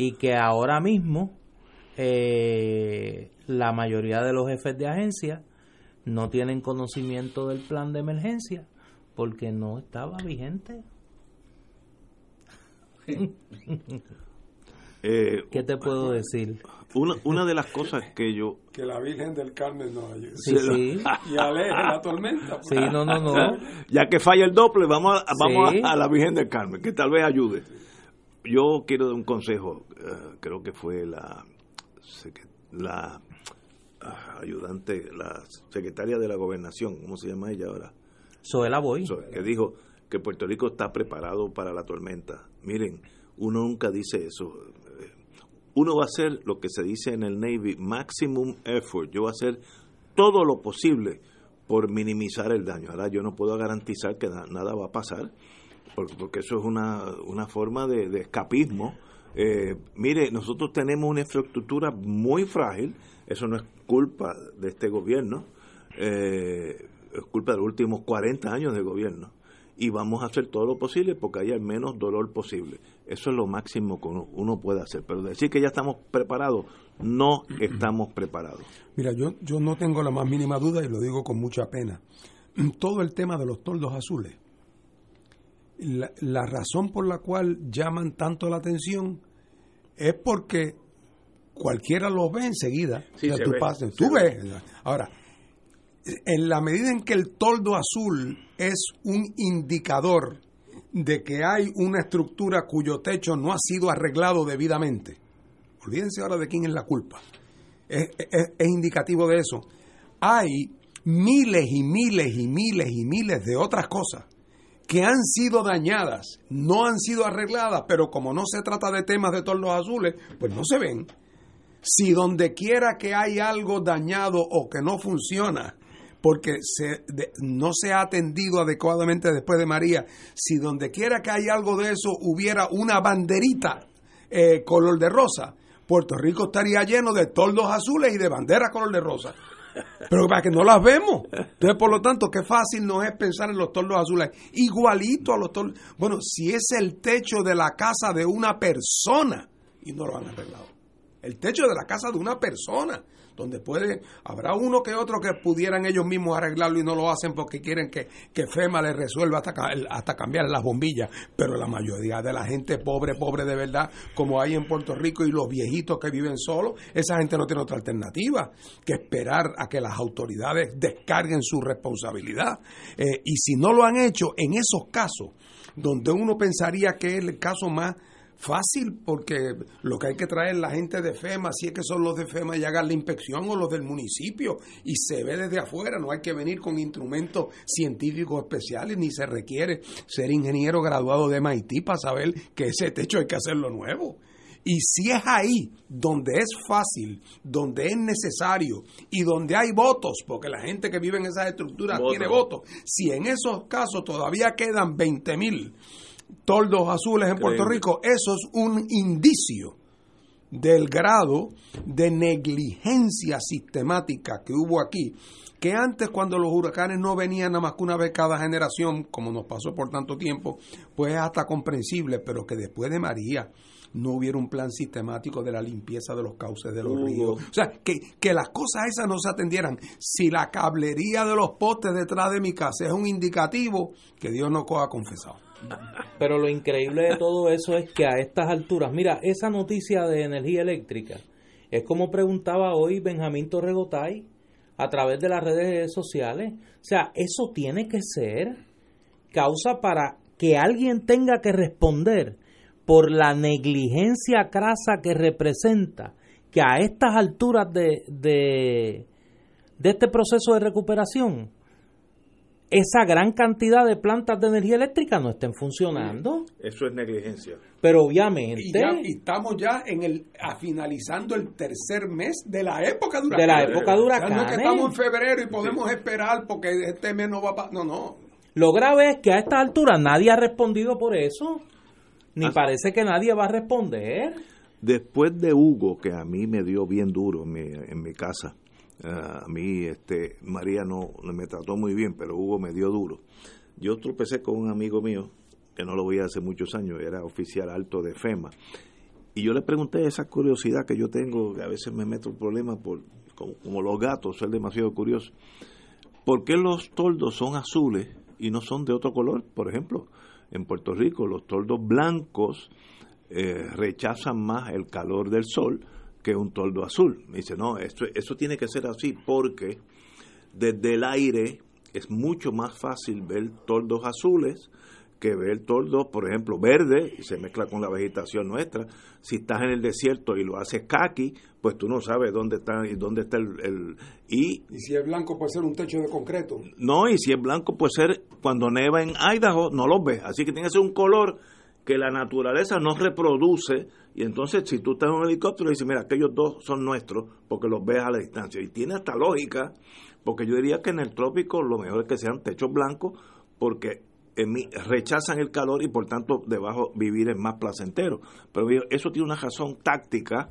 S2: Y que ahora mismo eh, la mayoría de los jefes de agencia no tienen conocimiento del plan de emergencia porque no estaba vigente. Eh, ¿Qué te puedo decir?
S1: Una, una de las cosas que yo...
S3: Que la Virgen del Carmen nos ayude.
S2: Sí, sí.
S3: Y aleje la tormenta.
S2: Sí, no, no, no.
S1: Ya que falla el doble, vamos, a, vamos a, la Virgen del Carmen, que tal vez ayude. Yo quiero dar un consejo, eh, creo que fue la, la ah, ayudante, la secretaria de la gobernación, ¿cómo se llama ella ahora?
S2: Soela Boy.
S1: que dijo que Puerto Rico está preparado para la tormenta. Miren, uno nunca dice eso uno va a hacer lo que se dice en el Navy, maximum effort. Yo voy a hacer todo lo posible por minimizar el daño. Ahora yo no puedo garantizar que nada va a pasar, porque eso es una, una forma de, escapismo. Eh, mire, nosotros tenemos una infraestructura muy frágil, eso no es culpa de este gobierno, eh, es culpa de los últimos 40 años de gobierno y vamos a hacer todo lo posible porque haya el menos dolor posible. Eso es lo máximo que uno, puede hacer. Pero decir que ya estamos preparados, no estamos preparados.
S3: Mira, yo, yo no tengo la más mínima duda y lo digo con mucha pena. Todo el tema de los toldos azules, la, razón por la cual llaman tanto la atención es porque cualquiera los ve enseguida.
S1: Sí,
S3: tú, tú ves. Ahora, en la medida en que el toldo azul es un indicador de que hay una estructura cuyo techo no ha sido arreglado debidamente, olvídense ahora de quién es la culpa, es, indicativo de eso. Hay miles y miles y miles y miles de otras cosas que han sido dañadas, no han sido arregladas, pero como no se trata de temas de toldos azules, pues no se ven. Si donde quiera que hay algo dañado o que no funciona, porque se, no se ha atendido adecuadamente después de María. Si donde quiera que hay algo de eso hubiera una banderita eh, color de rosa, Puerto Rico estaría lleno de toldos azules y de banderas color de rosa. Pero para que no las vemos. Entonces, por lo tanto, qué fácil no es pensar en los toldos azules. Igualito a los toldos. Bueno, si es el techo de la casa de una persona y no lo han arreglado. El techo de la casa de una persona donde puede, habrá uno que otro que pudieran ellos mismos arreglarlo y no lo hacen porque quieren que, FEMA les resuelva hasta, hasta cambiar las bombillas, pero la mayoría de la gente pobre, pobre de verdad, como hay en Puerto Rico y los viejitos que viven solos, esa gente no tiene otra alternativa que esperar a que las autoridades descarguen su responsabilidad. Eh, y si no lo han hecho, en esos casos, donde uno pensaría que es el caso más fácil porque lo que hay que traer la gente de FEMA, si es que son los de FEMA y hagan la inspección o los del municipio y se ve desde afuera, no hay que venir con instrumentos científicos especiales ni se requiere ser ingeniero graduado de MIT para saber que ese techo hay que hacerlo nuevo. Y si es ahí donde es fácil, donde es necesario y donde hay votos, porque la gente que vive en esas estructuras tiene votos, si en esos casos todavía quedan 20 mil toldos azules en Puerto Rico, eso es un indicio del grado de negligencia sistemática que hubo aquí, que antes cuando los huracanes no venían nada más que una vez cada generación, como nos pasó por tanto tiempo, pues es hasta comprensible, pero que después de María no hubiera un plan sistemático de la limpieza de los cauces de los ríos. O sea, que, que las cosas esas no se atendieran. Si la cablería de los postes detrás de mi casa es un indicativo, que Dios no coja confesado.
S2: Pero lo increíble de todo eso es que a estas alturas, mira, esa noticia de energía eléctrica es como preguntaba hoy Benjamín Torregotay a través de las redes sociales. O sea, eso tiene que ser causa para que alguien tenga que responder por la negligencia crasa que representa que a estas alturas de, de, de este proceso de recuperación esa gran cantidad de plantas de energía eléctrica no estén funcionando.
S1: Eso es negligencia.
S2: Pero obviamente...
S3: Y, ya, y estamos ya en el a finalizando el tercer mes de la época de
S2: De la época de huracanes.
S3: no es que estamos en febrero y podemos esperar porque este mes no va a... No, no.
S2: Lo grave es que a esta altura nadie ha respondido por eso. Ni parece que nadie va a responder.
S1: Después de Hugo, que a mí me dio bien duro en mi, en mi casa, eh, a mí este, María no me trató muy bien, pero Hugo me dio duro. Yo tropecé con un amigo mío, que no lo veía hace muchos años, era oficial alto de FEMA, y yo le pregunté esa curiosidad que yo tengo, que a veces me meto en problemas por, como, como los gatos, soy demasiado curioso. ¿Por qué los toldos son azules y no son de otro color? Por ejemplo, en Puerto Rico los toldos blancos eh, rechazan más el calor del sol que un toldo azul. Me dice, no, esto, eso tiene que ser así porque desde el aire es mucho más fácil ver toldos azules que ver toldos, por ejemplo, verde, y se mezcla con la vegetación nuestra. Si estás en el desierto y lo haces kaki, pues tú no sabes dónde está y dónde está el, el- y
S3: Y si es blanco puede ser un techo de concreto.
S1: no, y si es blanco puede ser cuando neva en Idaho, no los ves. Así que tiene que ser un color que la naturaleza no reproduce. Y entonces, si tú estás en un helicóptero y dices, mira, aquellos dos son nuestros, porque los ves a la distancia. Y tiene hasta lógica, porque yo diría que en el trópico lo mejor es que sean techos blancos, porque rechazan el calor y por tanto debajo vivir es más placentero. Pero eso tiene una razón táctica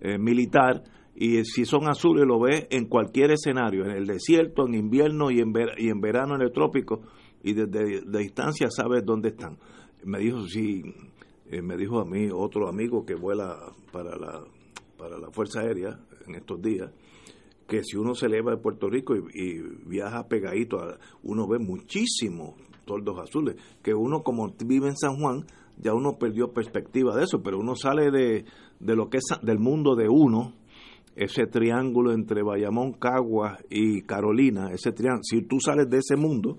S1: eh, militar y si son azules lo ves en cualquier escenario, en el desierto, en invierno y en, ver- y en verano en el trópico y desde de distancia sabes dónde están. Me dijo sí, eh, me dijo a mí otro amigo que vuela para la para la Fuerza Aérea en estos días que si uno se eleva de Puerto Rico y, viaja pegadito, a- uno ve muchísimos toldos azules, que uno como vive en San Juan, ya uno perdió perspectiva de eso, pero uno sale de, de lo que es del mundo de uno, ese triángulo entre Bayamón, Caguas y Carolina, ese triángulo, si tú sales de ese mundo,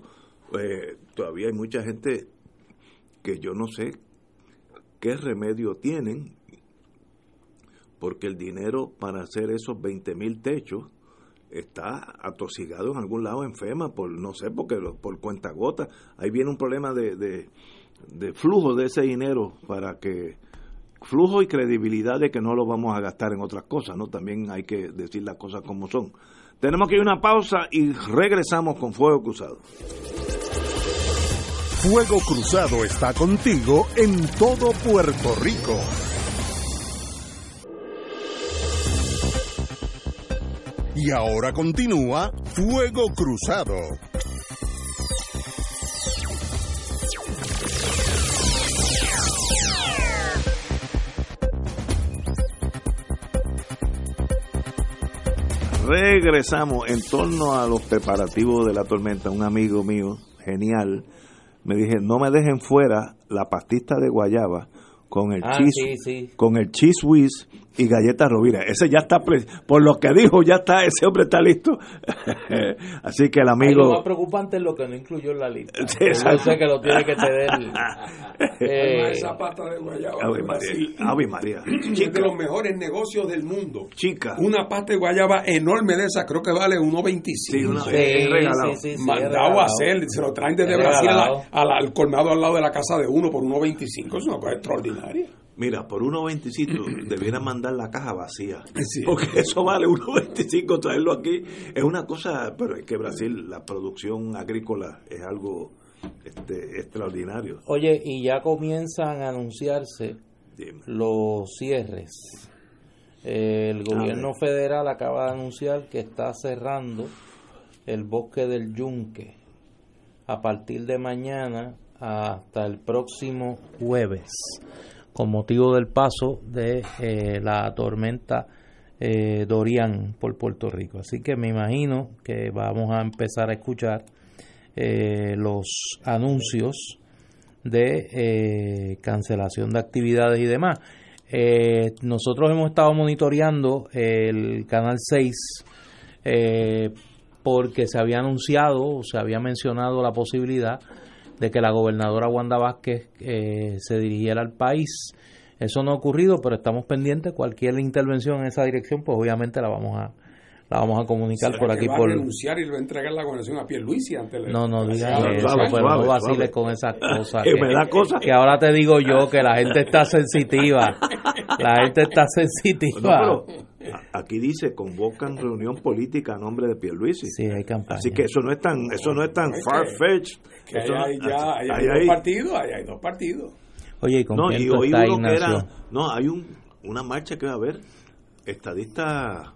S1: eh, todavía hay mucha gente que yo no sé qué remedio tienen, porque el dinero para hacer esos 20 mil techos está atosigado en algún lado en FEMA, por no sé, porque por cuenta gota. Ahí viene un problema de, de, de flujo de ese dinero para que flujo y credibilidad de que no lo vamos a gastar en otras cosas, ¿no? También hay que decir las cosas como son. Tenemos que ir a una pausa y regresamos con Fuego Cruzado.
S4: Fuego Cruzado está contigo en todo Puerto Rico. Y ahora continúa Fuego Cruzado.
S1: Regresamos en torno a los preparativos de la tormenta. Un amigo mío, genial, me dije, no me dejen fuera la pastita de guayaba con el
S2: Ah,
S1: cheese,
S2: sí, sí.
S1: con el cheese whiz y galletas rovira. Ese ya está, por lo que dijo, ya está, ese hombre está listo. Así que el
S2: Ahí lo
S1: amigo...
S2: más preocupante es lo que no incluyó en la lista.
S1: Sí,
S2: Yo sé que lo tiene que tener. eh,
S3: esa pata de guayaba.
S1: Ave María. Ave María.
S3: Es de
S1: Chica,
S3: los mejores negocios del mundo.
S1: chica.
S3: Una pasta de guayaba enorme de esa, creo que vale 1.25.
S1: Sí, una-
S2: sí,
S1: es regalado.
S2: sí, sí, sí, es
S3: Mandado
S2: regalado.
S3: a hacer, se lo traen desde
S2: Es
S3: Brasil a la-
S2: regalado.
S3: a la- al colmado al lado de la casa de uno por 1.25. Es una cosa extraordinaria.
S1: Mira, por 1.25 debiera mandar la caja vacía.
S3: Sí.
S1: Porque eso vale 1.25 traerlo aquí. Es una cosa, pero es que Brasil, la producción agrícola es algo este, extraordinario.
S2: Oye, y ya comienzan a anunciarse
S1: Dime.
S2: los cierres. El gobierno federal acaba de anunciar que está cerrando el bosque del Yunque a partir de mañana hasta el próximo jueves con motivo del paso de eh, la tormenta eh, Dorian por Puerto Rico. Así que me imagino que vamos a empezar a escuchar eh, los anuncios de cancelación de actividades y demás. Nosotros hemos estado monitoreando el Canal 6 eh, porque se había anunciado, o se había mencionado la posibilidad de que la gobernadora Wanda Vázquez eh, se dirigiera al país. Eso no ha ocurrido, pero estamos pendientes. Cualquier intervención en esa dirección, pues obviamente la vamos a, la vamos a comunicar por aquí
S3: va
S2: por
S3: a renunciar y le va a entregar la gobernación a Pierluisi ante el
S2: no no digas
S1: Suave,
S2: eso
S1: suave,
S2: pero no
S1: suave,
S2: vaciles con esas cosas
S1: Que me da cosa.
S2: que ahora te digo yo que la gente está sensitiva la gente está sensitiva
S1: No, pero aquí dice convocan reunión política a nombre de Pierluisi.
S2: sí hay campaña
S1: Así que eso no es tan, eso no es tan
S3: Es
S1: far fetched.
S3: Que ahí hay ya hay
S1: Ahí
S3: dos
S1: hay-
S3: partidos, hay dos partidos.
S2: oye y con
S1: no, y oí
S2: estás,
S1: uno que
S2: Ignacio
S1: era, no, hay un, una marcha que va a haber, estadista,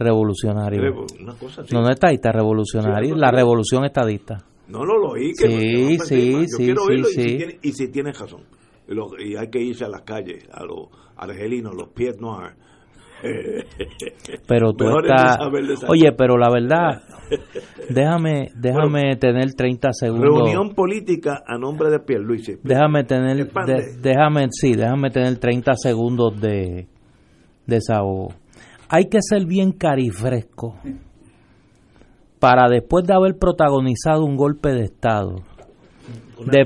S2: revolucionario
S1: una cosa así.
S2: no no estadista revolucionario
S1: Sí,
S2: la revolución estadista
S1: No lo, lo oí. Que
S2: Sí,
S1: no
S2: sí,
S1: yo
S2: sí,
S1: quiero
S2: sí,
S1: y. Si tiene, y si tienes razón. Y, lo- y hay que irse a las calles, a los argelinos, los pies noirs.
S2: pero tú
S1: Mejor es
S2: estás oye pero la verdad déjame déjame tener 30 segundos
S1: Reunión política a nombre de Pierluisi.
S2: déjame tener de- déjame sí déjame tener 30 segundos de desahogo hay que ser bien carifresco para después de haber protagonizado un golpe de estado de-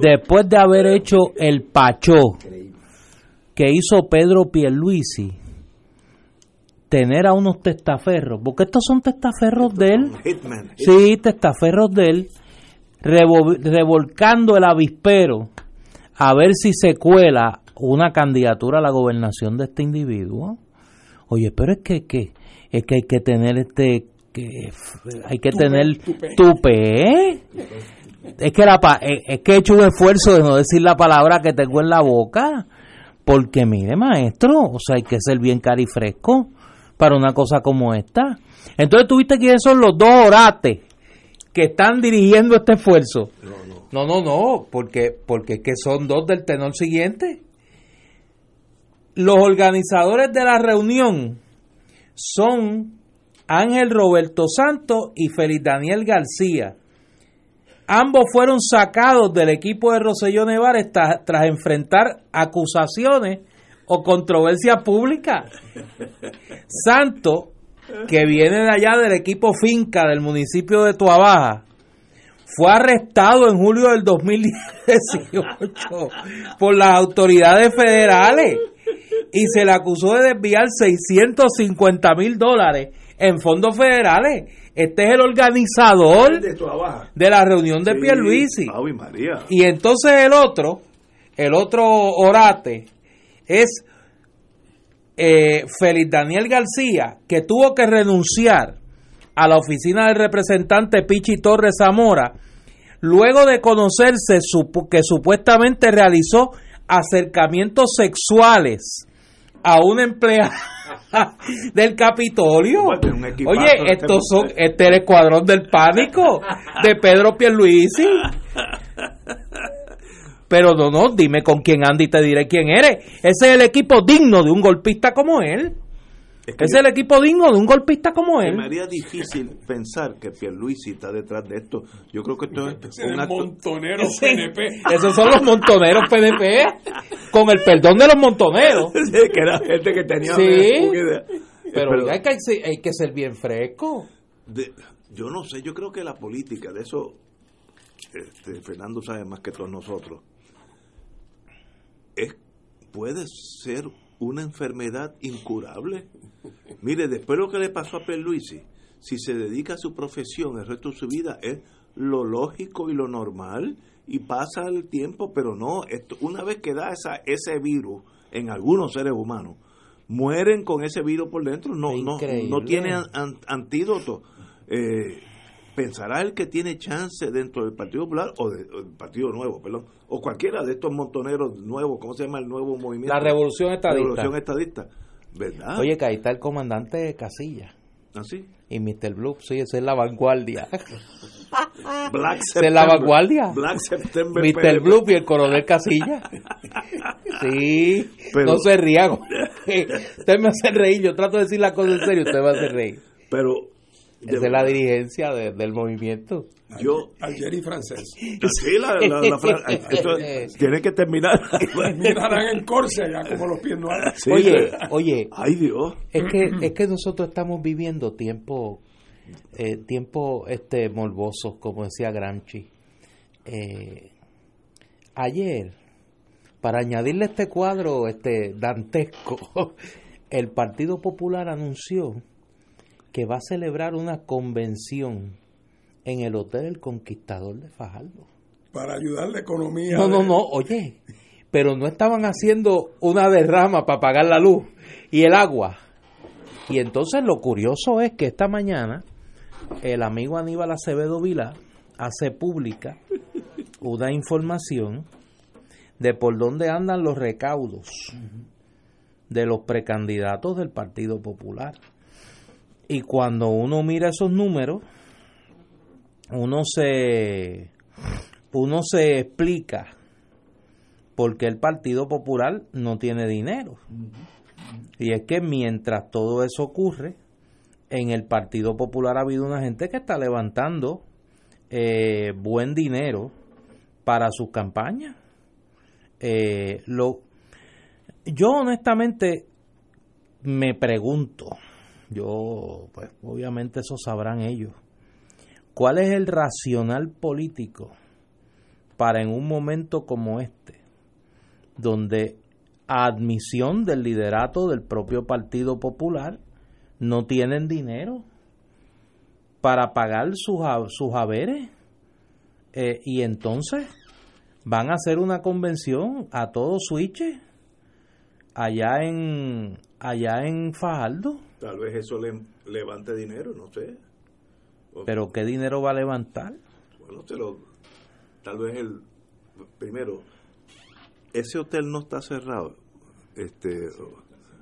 S2: después de haber hecho el pachó que hizo Pedro Pierluisi tener a unos testaferros porque estos son testaferros de él. Sí, testaferros de él, revo- revolcando el avispero a ver si se cuela una candidatura a la gobernación de este individuo. Oye, pero es que, que es que hay que tener este que hay que
S3: Tupe,
S2: tener
S3: tupe.
S2: tupe. Es que la pa- eh, es que he hecho un esfuerzo de no decir la palabra que tengo en la boca. Porque mire, maestro, o sea, hay que ser bien carifresco para una cosa como esta. Entonces, ¿tuviste quiénes son los dos orates que están dirigiendo este esfuerzo? No, no, no, porque, porque es que son dos del tenor siguiente. Los organizadores de la reunión son Ángel Roberto Santos y Félix Daniel García. Ambos fueron sacados del equipo de Roselló Nevares tras enfrentar acusaciones o controversias públicas. Santos, que viene de allá del equipo Finca del municipio de Tuabaja, fue arrestado en julio del 2018 por las autoridades federales y se le acusó de desviar 650 mil dólares en fondos federales. Este es el organizador
S1: de
S2: la reunión de
S1: Sí.
S2: Pierluisi.
S1: María.
S2: Y entonces el otro, el otro orate, es eh, Félix Daniel García, que tuvo que renunciar a la oficina del representante Pichi Torres Zamora, luego de conocerse que supuestamente realizó acercamientos sexuales a una empleada del Capitolio.
S1: Un
S2: Oye,
S1: este
S2: estos son, este es el escuadrón del pánico de Pedro Pierluisi. Pero no, no, dime con quién anda y te diré quién eres. Ese es el equipo digno de un golpista como él.
S1: Es que
S2: es el equipo digno de un golpista como él.
S1: me haría difícil pensar que Pierluisi está detrás de esto. Yo creo que esto es un acto...
S3: montonero
S2: Sí,
S3: PNP.
S2: Esos son los montoneros PNP. Con el perdón de los montoneros.
S1: Sí, que era gente que tenía
S2: Sí.
S1: una idea.
S2: Pero
S1: Pero
S2: hay, que, hay que ser bien fresco.
S1: de- yo no sé, yo creo que la política, de eso este, Fernando sabe más que todos nosotros, es, puede ser una enfermedad incurable. Mire, después de lo que le pasó a Pierluisi, si se dedica a su profesión el resto de su vida, es lo lógico y lo normal y pasa el tiempo, pero no, esto, una vez que da esa, ese virus en algunos seres humanos, mueren con ese virus por dentro, no, no, no tiene an- an- antídoto. Eh, pensará el que tiene chance dentro del Partido Popular o, de- o del Partido Nuevo, perdón, o cualquiera de estos montoneros nuevos, ¿cómo se llama el nuevo movimiento?
S2: La revolución estadista.
S1: Revolución estadista, ¿verdad?
S2: Oye, que ahí está el comandante Casilla.
S1: así.
S2: Y Mr. Blue, sí, esa es la vanguardia.
S1: Black
S2: Esa es la vanguardia.
S1: Black September.
S2: Mr. Blue y el coronel Casilla. Sí,
S1: Pero-
S2: no se. Usted me hace reír, yo trato de decir la cosa en serio, usted me hace reír.
S1: Pero de
S2: es la
S1: verdad,
S2: dirigencia de- del movimiento.
S1: yo
S3: Ayer y francés.
S1: sí, la, la- la fra- esto tiene que terminar.
S3: Mirarán en Corsia ya como los pies.
S1: Sí.
S2: Oye, oye,
S1: Ay Dios.
S2: es que es que nosotros estamos viviendo tiempo eh, tiempo este morbosos como decía Gramsci Eh, ayer para añadirle este cuadro este dantesco el Partido Popular anunció que va a celebrar una convención en el Hotel El Conquistador de Fajardo.
S3: Para ayudar la economía.
S2: No, no, no, oye, pero no estaban haciendo una derrama para pagar la luz y el agua. Y entonces lo curioso es que esta mañana el amigo Aníbal Acevedo Vila hace pública una información de por dónde andan los recaudos de los precandidatos del Partido Popular. Y cuando uno mira esos números, uno se uno se explica por qué el Partido Popular no tiene dinero. Y es que mientras todo eso ocurre, en el Partido Popular ha habido una gente que está levantando eh, buen dinero para sus campañas. Eh, lo, yo honestamente me pregunto, yo pues obviamente eso sabrán ellos, ¿cuál es el racional político para en un momento como este, donde a admisión del liderato del propio Partido Popular no tienen dinero para pagar sus, sus haberes eh, y entonces van a hacer una convención a todo switch allá en allá en Fajardo.
S1: Tal vez eso le levante dinero, no sé.
S2: Pero qué dinero va a levantar?
S1: Bueno, tal vez el primero ese hotel no está cerrado. Este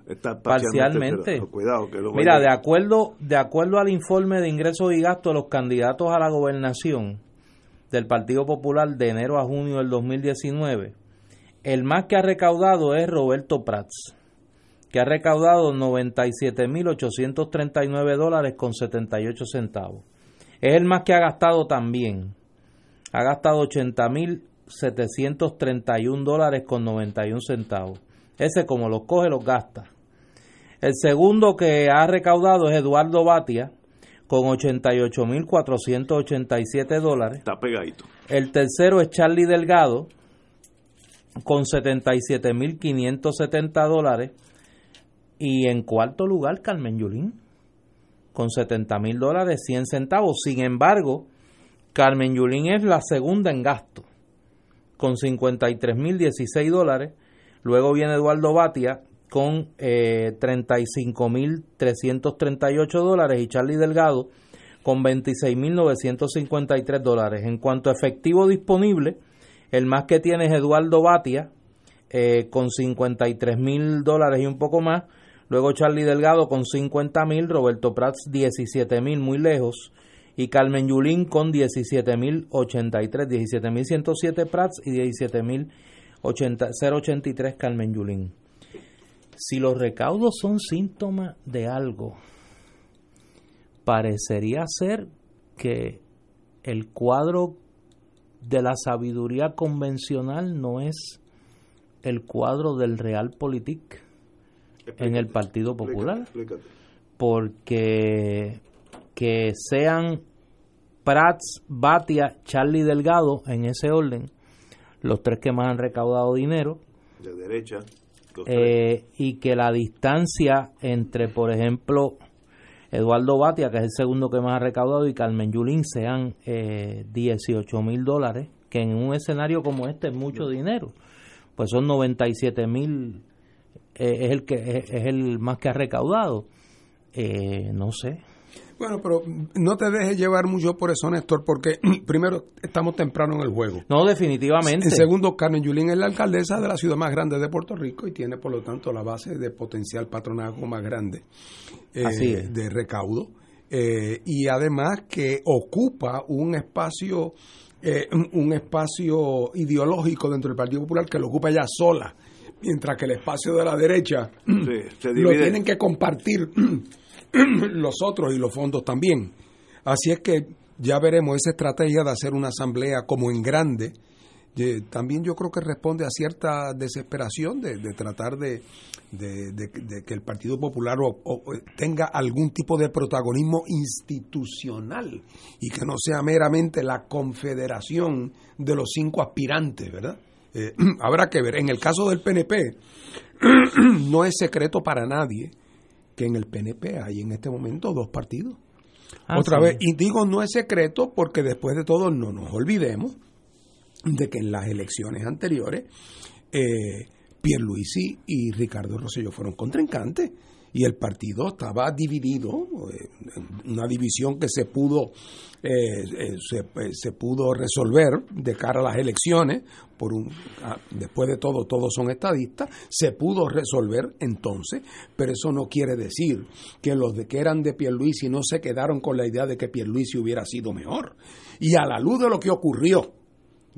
S2: está parcialmente. Cuidado, que Mira, de acuerdo de acuerdo al informe de ingresos y gastos de los candidatos a la gobernación del Partido Popular de enero a junio del 2019, el más que ha recaudado es Roberto Prats, que ha recaudado 97.839 dólares con 78 centavos. Es el más que ha gastado también. Ha gastado 80.731 dólares con 91 centavos. Ese como los coge, los gasta. El segundo que ha recaudado es Eduardo Batia, con 88.487 dólares.
S1: Está pegadito.
S2: El tercero es Charlie Delgado, con 77.570 dólares. Y en cuarto lugar, Carmen Yulín, con 70.000 dólares 100 centavos. Sin embargo, Carmen Yulín es la segunda en gasto, con 53.016 dólares. Luego viene Eduardo Batia con eh, 35.338 dólares y Charlie Delgado con 26.953 dólares. En cuanto a efectivo disponible, el más que tiene es Eduardo Batia eh, con 53.000 dólares y un poco más. Luego Charlie Delgado con 50.000, Roberto Prats 17.000 muy lejos y Carmen Yulín con 17.083, 17.107 Prats y 17.083 Carmen Yulín. Si los recaudos son síntomas de algo, parecería ser que el cuadro de la sabiduría convencional no es el cuadro del realpolitik en el Partido Popular. Porque que sean Prats, Batia, Charlie Delgado, en ese orden, los tres que más han recaudado dinero.
S1: De derecha.
S2: Eh, y que la distancia entre, por ejemplo, Eduardo Batia, que es el segundo que más ha recaudado, y Carmen Yulín sean eh, 18 mil dólares, que en un escenario como este es mucho dinero. Pues son 97 mil, eh, es, el que, es, el más que ha recaudado. Eh, no sé.
S3: Bueno, pero no te dejes llevar mucho por eso, Néstor, porque primero estamos temprano en el juego.
S2: No, definitivamente.
S3: En segundo, Carmen Yulín es la alcaldesa de la ciudad más grande de Puerto Rico y tiene, por lo tanto, la base de potencial patronazgo más grande eh, de recaudo. Eh, y además que ocupa un espacio eh, un espacio ideológico dentro del Partido Popular que lo ocupa ella sola, mientras que el espacio de la derecha lo tienen que compartir los otros y los fondos también. Así es que ya veremos esa estrategia de hacer una asamblea como en grande. También yo creo que responde a cierta desesperación de, tratar de, que el Partido Popular tenga algún tipo de protagonismo institucional y que no sea meramente la confederación de los cinco aspirantes, ¿verdad? Eh, habrá que ver. En el caso del PNP, no es secreto para nadie que en el PNP hay en este momento dos partidos.
S2: Ah,
S3: Otra
S2: sí.
S3: vez, y digo no es secreto porque después de todo no nos olvidemos de que en las elecciones anteriores eh, Pierluisi y Ricardo Rosselló fueron contrincantes y el partido estaba dividido, una división que se pudo eh, eh, se, eh, se pudo resolver de cara a las elecciones, por un, ah, después de todo todos son estadistas, se pudo resolver entonces, pero eso no quiere decir que los de que eran de Pierluisi no se quedaron con la idea de que Pierluisi hubiera sido mejor. Y a la luz de lo que ocurrió,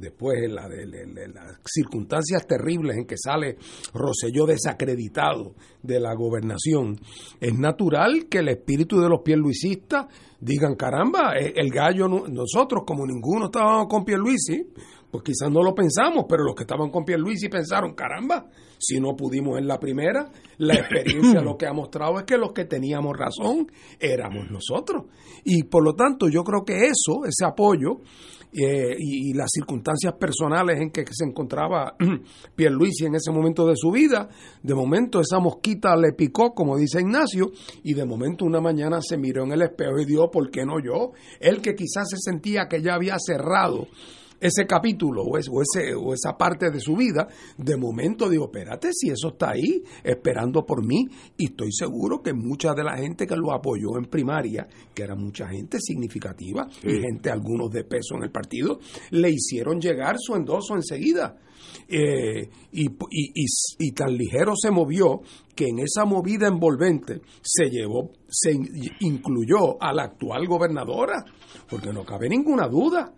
S3: después de, la- las circunstancias terribles en que sale Roselló desacreditado de la gobernación, es natural que el espíritu de los pierluisistas digan, caramba, eh, el gallo, no- nosotros como ninguno estábamos con Pierluisi, pues quizás no lo pensamos, pero los que estaban con Pierluisi pensaron, caramba, si no pudimos en la primera, la experiencia lo que ha mostrado es que los que teníamos razón éramos nosotros. Y por lo tanto yo creo que eso, ese apoyo, eh, y, las circunstancias personales en que se encontraba Pierluisi en ese momento de su vida, de momento esa mosquita le picó, como dice Ignacio, y de momento una mañana se miró en el espejo y dijo, ¿por qué no yo? Él que quizás se sentía que ya había cerrado ese capítulo o, es- o ese, o esa parte de su vida, de momento digo, espérate, si eso está ahí, esperando por mí, y estoy seguro que mucha de la gente que lo apoyó en primaria, que era mucha gente significativa, y gente, algunos de peso en el partido, le hicieron llegar su endoso enseguida. Eh, y, y- y- y tan ligero se movió que en esa movida envolvente se llevó, se in- incluyó a la actual gobernadora, porque no cabe ninguna duda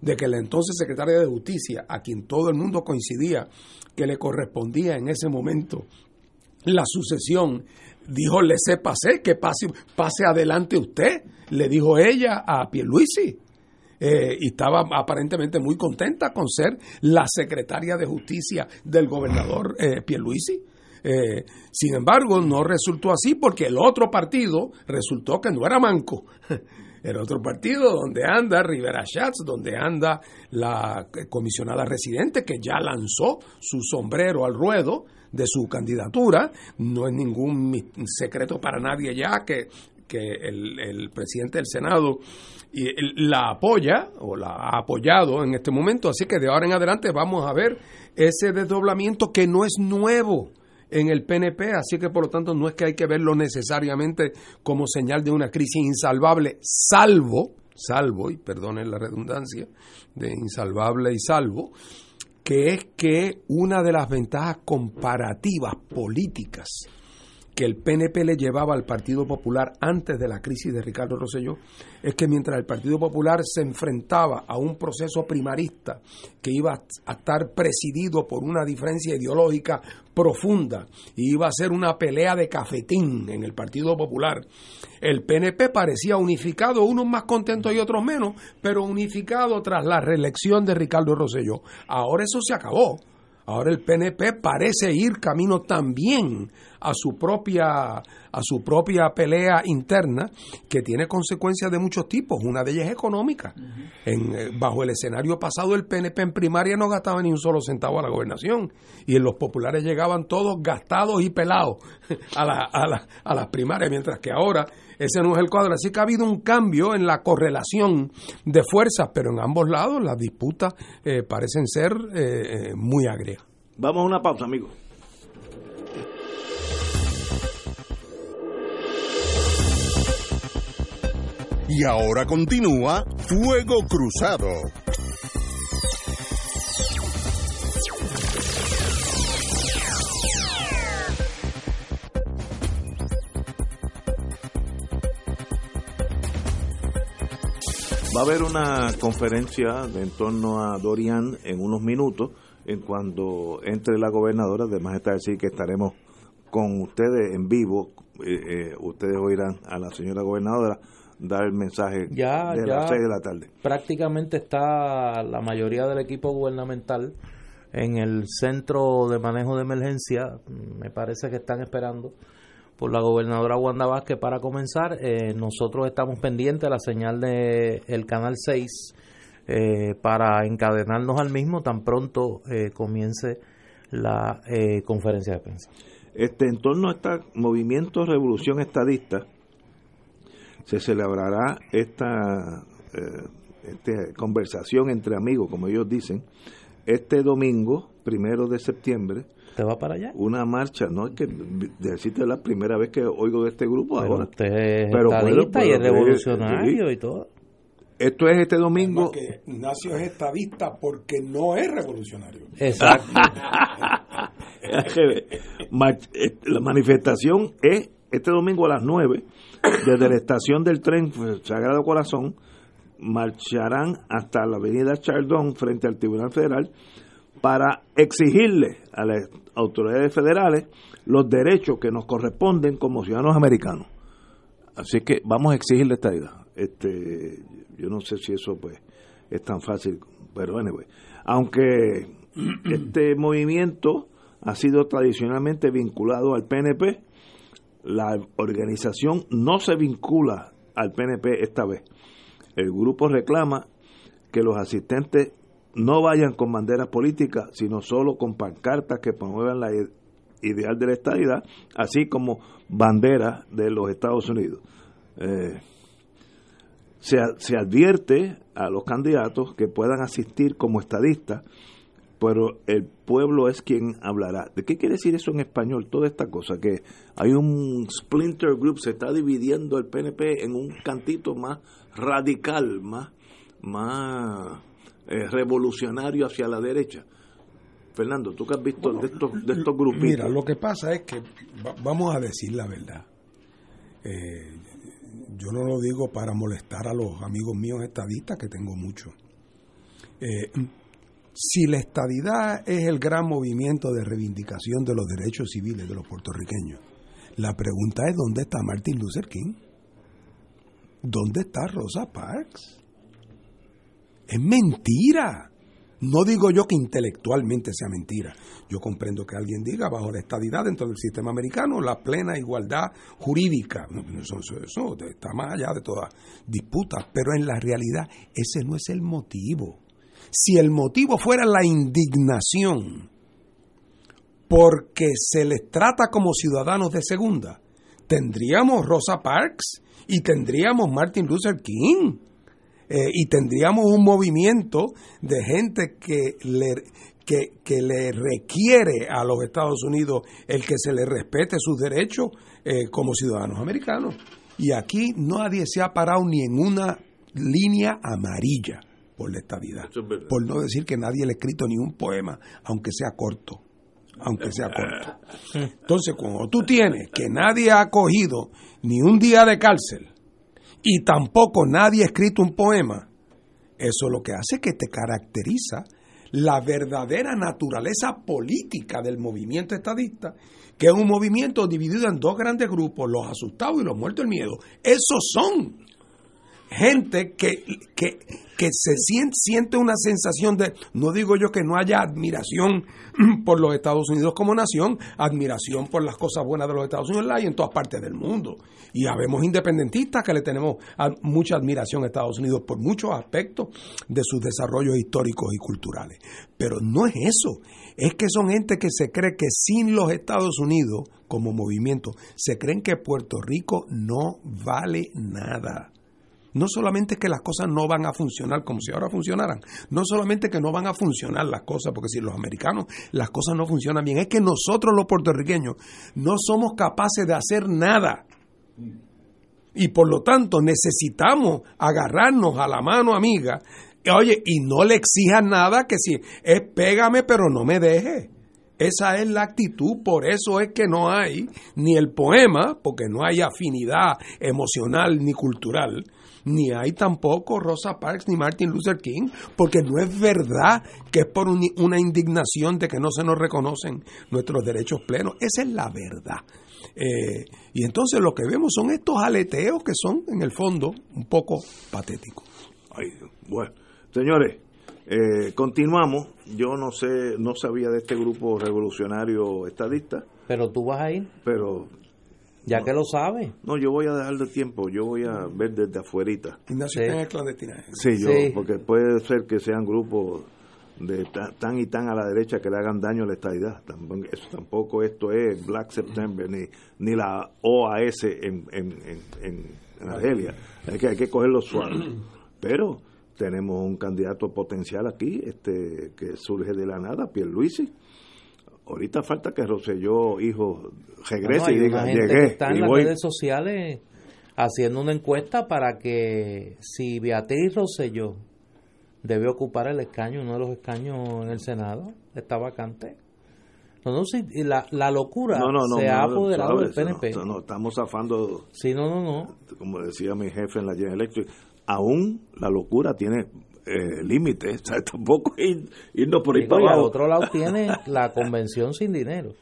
S3: de que la entonces secretaria de Justicia, a quien todo el mundo coincidía que le correspondía en ese momento la sucesión, dijo, le sé pasé, que pase, pase adelante usted, le dijo ella a Pierluisi. Eh, y estaba aparentemente muy contenta con ser la secretaria de justicia del gobernador eh, Pierluisi. Eh, sin embargo, no resultó así porque el otro partido resultó que no era manco. El otro partido donde anda Rivera Schatz, donde anda la comisionada residente que ya lanzó su sombrero al ruedo de su candidatura. No es ningún secreto para nadie ya que, que el, presidente del Senado y la apoya o la ha apoyado en este momento. Así que de ahora en adelante vamos a ver ese desdoblamiento que no es nuevo en el PNP, así que por lo tanto no es que hay que verlo necesariamente como señal de una crisis insalvable, salvo, salvo, y perdonen la redundancia de insalvable y salvo, que es que una de las ventajas comparativas políticas que el PNP le llevaba al Partido Popular antes de la crisis de Ricardo Rosselló es que mientras el Partido Popular se enfrentaba a un proceso primarista que iba a estar presidido por una diferencia ideológica profunda y iba a ser una pelea de cafetín en el Partido Popular, el PNP parecía unificado, unos más contentos y otros menos, pero unificado tras la reelección de Ricardo Rosselló. Ahora eso se acabó. Ahora el PNP parece ir camino también a su propia a su propia pelea interna que tiene consecuencias de muchos tipos. Una de ellas es económica. En, eh, bajo el escenario pasado el PNP en primaria no gastaba ni un solo centavo a la gobernación y en los populares llegaban todos gastados y pelados a, la- a, la- a las primarias, mientras que ahora ese no es el cuadro. Así que ha habido un cambio en la correlación de fuerzas, pero en ambos lados las disputas eh, parecen ser eh, eh, muy agrias.
S1: Vamos a una pausa, amigos.
S4: Y ahora continúa Fuego Cruzado.
S1: Va a haber una conferencia de en torno a Dorian en unos minutos, en cuando entre la gobernadora, además está decir que estaremos con ustedes en vivo, eh, eh, ustedes oirán a la señora gobernadora dar el mensaje
S2: Ya,
S1: de
S2: ya.
S1: las 6 de la tarde.
S2: prácticamente está la mayoría del equipo gubernamental en el centro de manejo de emergencia. Me parece que están esperando por la gobernadora Wanda Vázquez para comenzar. Eh, nosotros estamos pendientes de la señal de el canal 6 eh, para encadenarnos al mismo tan pronto eh, comience la conferencia de prensa.
S1: Este, en torno a este movimiento Revolución Estadista, se celebrará esta, esta conversación entre amigos, como ellos dicen, este domingo, primero de septiembre.
S2: ¿Te va para allá?
S1: Una marcha, no es que decirte la primera vez que oigo de este grupo
S2: Pero
S1: ahora.
S2: usted es
S1: Pero bueno,
S2: y es revolucionario
S1: sí.
S2: y todo.
S1: Esto es este domingo.
S3: Que Ignacio es estadista porque no es revolucionario.
S2: Exacto.
S1: Eh, La manifestación es este domingo a las 9, desde la estación del tren eh, Sagrado Corazón, marcharán hasta la avenida Chardón frente al Tribunal Federal para exigirle a las autoridades federales los derechos que nos corresponden como ciudadanos americanos. Así que vamos a exigirle esta idea. Este, yo no sé si eso pues es tan fácil, pero anyway. Aunque este movimiento ha sido tradicionalmente vinculado al PNP, la organización no se vincula al PNP esta vez. El grupo reclama que los asistentes no vayan con banderas políticas, sino solo con pancartas que promuevan la ideal de la estadidad, así como banderas de los Estados Unidos. Eh, se, se advierte a los candidatos que puedan asistir como estadistas, pero el pueblo es quien hablará. ¿De qué quiere decir eso en español? Toda esta cosa, que hay un splinter group, se está dividiendo el PNP en un cantito más radical, más, más eh, revolucionario hacia la derecha. Fernando, tú que has visto de estos, de estos grupitos.
S3: Mira, lo que pasa es que va- vamos a decir la verdad. Eh, yo no lo digo para molestar a los amigos míos estadistas, que tengo muchos. Eh, si la estadidad es el gran movimiento de reivindicación de los derechos civiles de los puertorriqueños, la pregunta es ¿dónde está Martin Luther King? ¿Dónde está Rosa Parks? Es mentira. No digo yo que intelectualmente sea mentira. Yo comprendo que alguien diga bajo la estadidad dentro del sistema americano la plena igualdad jurídica. Eso, eso- está más allá de toda disputa. Pero en la realidad ese no es el motivo. Si el motivo fuera la indignación porque se les trata como ciudadanos de segunda, tendríamos Rosa Parks y tendríamos Martin Luther King. Eh, y tendríamos un movimiento de gente que le, que, que le requiere a los Estados Unidos el que se le respete sus derechos eh, como ciudadanos americanos. Y aquí nadie se ha parado ni en una línea amarilla por la estabilidad.
S1: Es.
S3: Por no decir que nadie le ha escrito ni un poema, aunque sea corto. Aunque sea corto. Entonces, cuando tú tienes que nadie ha cogido ni un día de cárcel y tampoco nadie ha escrito un poema, eso lo que hace es que te caracteriza la verdadera naturaleza política del movimiento estadista, que es un movimiento dividido en dos grandes grupos, los asustados y los muertos del miedo. Esos son gente que, que, que se siente, siente una sensación de, no digo yo que no haya admiración por los Estados Unidos como nación, admiración por las cosas buenas de los Estados Unidos, la hay en todas partes del mundo. Y habemos independentistas que le tenemos mucha admiración a Estados Unidos por muchos aspectos de sus desarrollos históricos y culturales. Pero no es eso, es que son gente que se cree que sin los Estados Unidos como movimiento, se creen que Puerto Rico no vale nada no solamente que las cosas no van a funcionar como si ahora funcionaran, no solamente que no van a funcionar las cosas, porque si los americanos las cosas no funcionan bien, es que nosotros los puertorriqueños no somos capaces de hacer nada. Y por lo tanto necesitamos agarrarnos a la mano amiga, oye, y no le exijas nada que si es pégame pero no me deje. Esa es la actitud, por eso es que no hay ni el poema, porque no hay afinidad emocional ni cultural, ni hay tampoco Rosa Parks ni Martin Luther King, porque no es verdad que es por un- una indignación de que no se nos reconocen nuestros derechos plenos. Esa es la verdad. Eh, y entonces lo que vemos son estos aleteos que son, en el fondo, un poco patéticos.
S1: Ay, bueno, señores, eh, continuamos. Yo no sé, no sabía de este grupo revolucionario estadista,
S2: Pero tú vas a ir,
S1: pero
S2: ya que lo sabes.
S1: no, yo voy a dejar de tiempo, yo voy a ver desde afuerita.
S3: Ignacio
S2: Sí.
S3: está en el clandestinaje.
S1: Sí, yo,
S2: Sí.
S1: porque puede ser que sean grupos de tan y tan a la derecha que le hagan daño a la estadidad. Tampoco, eso, tampoco esto es Black September ni, ni la OAS en, en, en, Argelia. Hay que, hay que cogerlo suave. Pero tenemos un candidato potencial aquí este que surge de la nada, Pierluisi. Ahorita falta que Roselló, hijo, regrese y diga, llegué.
S2: está en las redes sociales haciendo una encuesta para que si Beatriz Roselló debe ocupar el escaño, uno de los escaños en el Senado, está vacante. No, no, sí, la, la locura se ha apoderado del PNP.
S1: No, estamos zafando.
S2: Sí, no, no, no.
S1: Como decía mi jefe en la General Electric, aún la locura tiene eh, límites. O sea, tampoco ir, irnos por ahí para
S2: abajo. al otro lado tiene la convención sin dinero.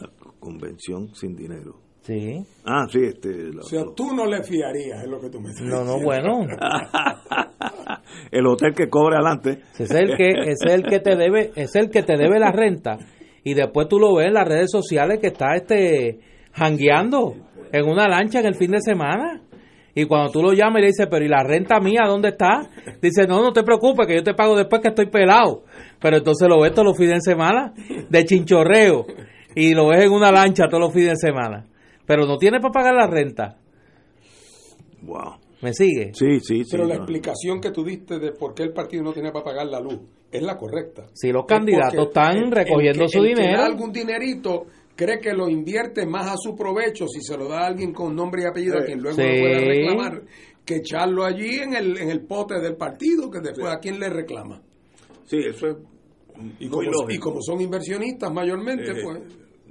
S1: La convención sin dinero.
S2: Sí.
S1: Ah, sí, este.
S3: o sea, tú no le fiarías, es lo que tú me dices.
S2: No, no, bueno.
S1: el hotel que cobre adelante.
S2: Es el que, es el que te debe, es el que te debe la renta. Y después tú lo ves en las redes sociales que está este jangueando en una lancha en el fin de semana. Y cuando tú lo llamas y le dices, pero ¿y la renta mía dónde está? Dice, no, no te preocupes, que yo te pago después que estoy pelado. Pero entonces lo ves todos los fines de semana de chinchorreo. Y lo ves en una lancha todos los fines de semana. Pero no tiene para pagar la renta.
S1: Wow.
S2: ¿Me sigue?
S1: Sí, sí, sí.
S3: Pero la explicación que tú diste de por qué el partido no tiene para pagar la luz es la correcta.
S2: Si los candidatos están recogiendo su dinero.
S3: algún dinerito cree que lo invierte más a su provecho si se lo da a alguien con nombre y apellido a quien luego lo pueda reclamar que echarlo allí en el, en el pote del partido que después a quien le reclama.
S1: Sí, eso es
S3: y como, y como son inversionistas mayormente, eh, pues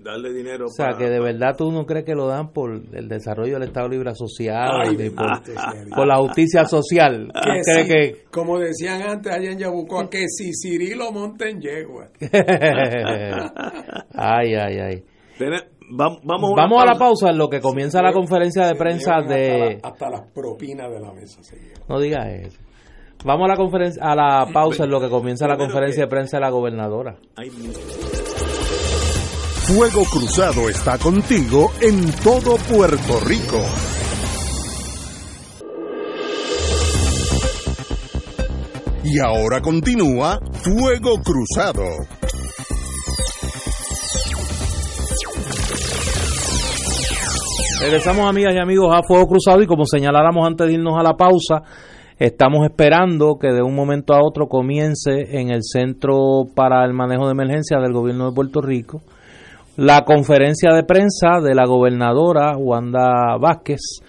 S1: darle dinero. O
S2: sea, que de verdad tú no crees que lo dan por el desarrollo del Estado Libre Social, por, la justicia social.
S3: Que, como decían antes allá en Yabucoa, que si Cirilo monta en yegua.
S2: ay, ay, ay.
S1: Vamos,
S2: vamos, a, la pausa en lo que comienza la conferencia de prensa de...
S3: Hasta, las propinas de la mesa.
S2: No digas eso. Vamos a la, conferencia, a la pausa en lo que comienza la conferencia de prensa de la gobernadora.
S4: Fuego Cruzado está contigo en todo Puerto Rico. Y ahora continúa Fuego Cruzado.
S2: Regresamos amigas y amigos a Fuego Cruzado y como señaláramos antes de irnos a la pausa, estamos esperando que de un momento a otro comience en el Centro para el Manejo de Emergencia del Gobierno de Puerto Rico la conferencia de prensa de la gobernadora Wanda Vázquez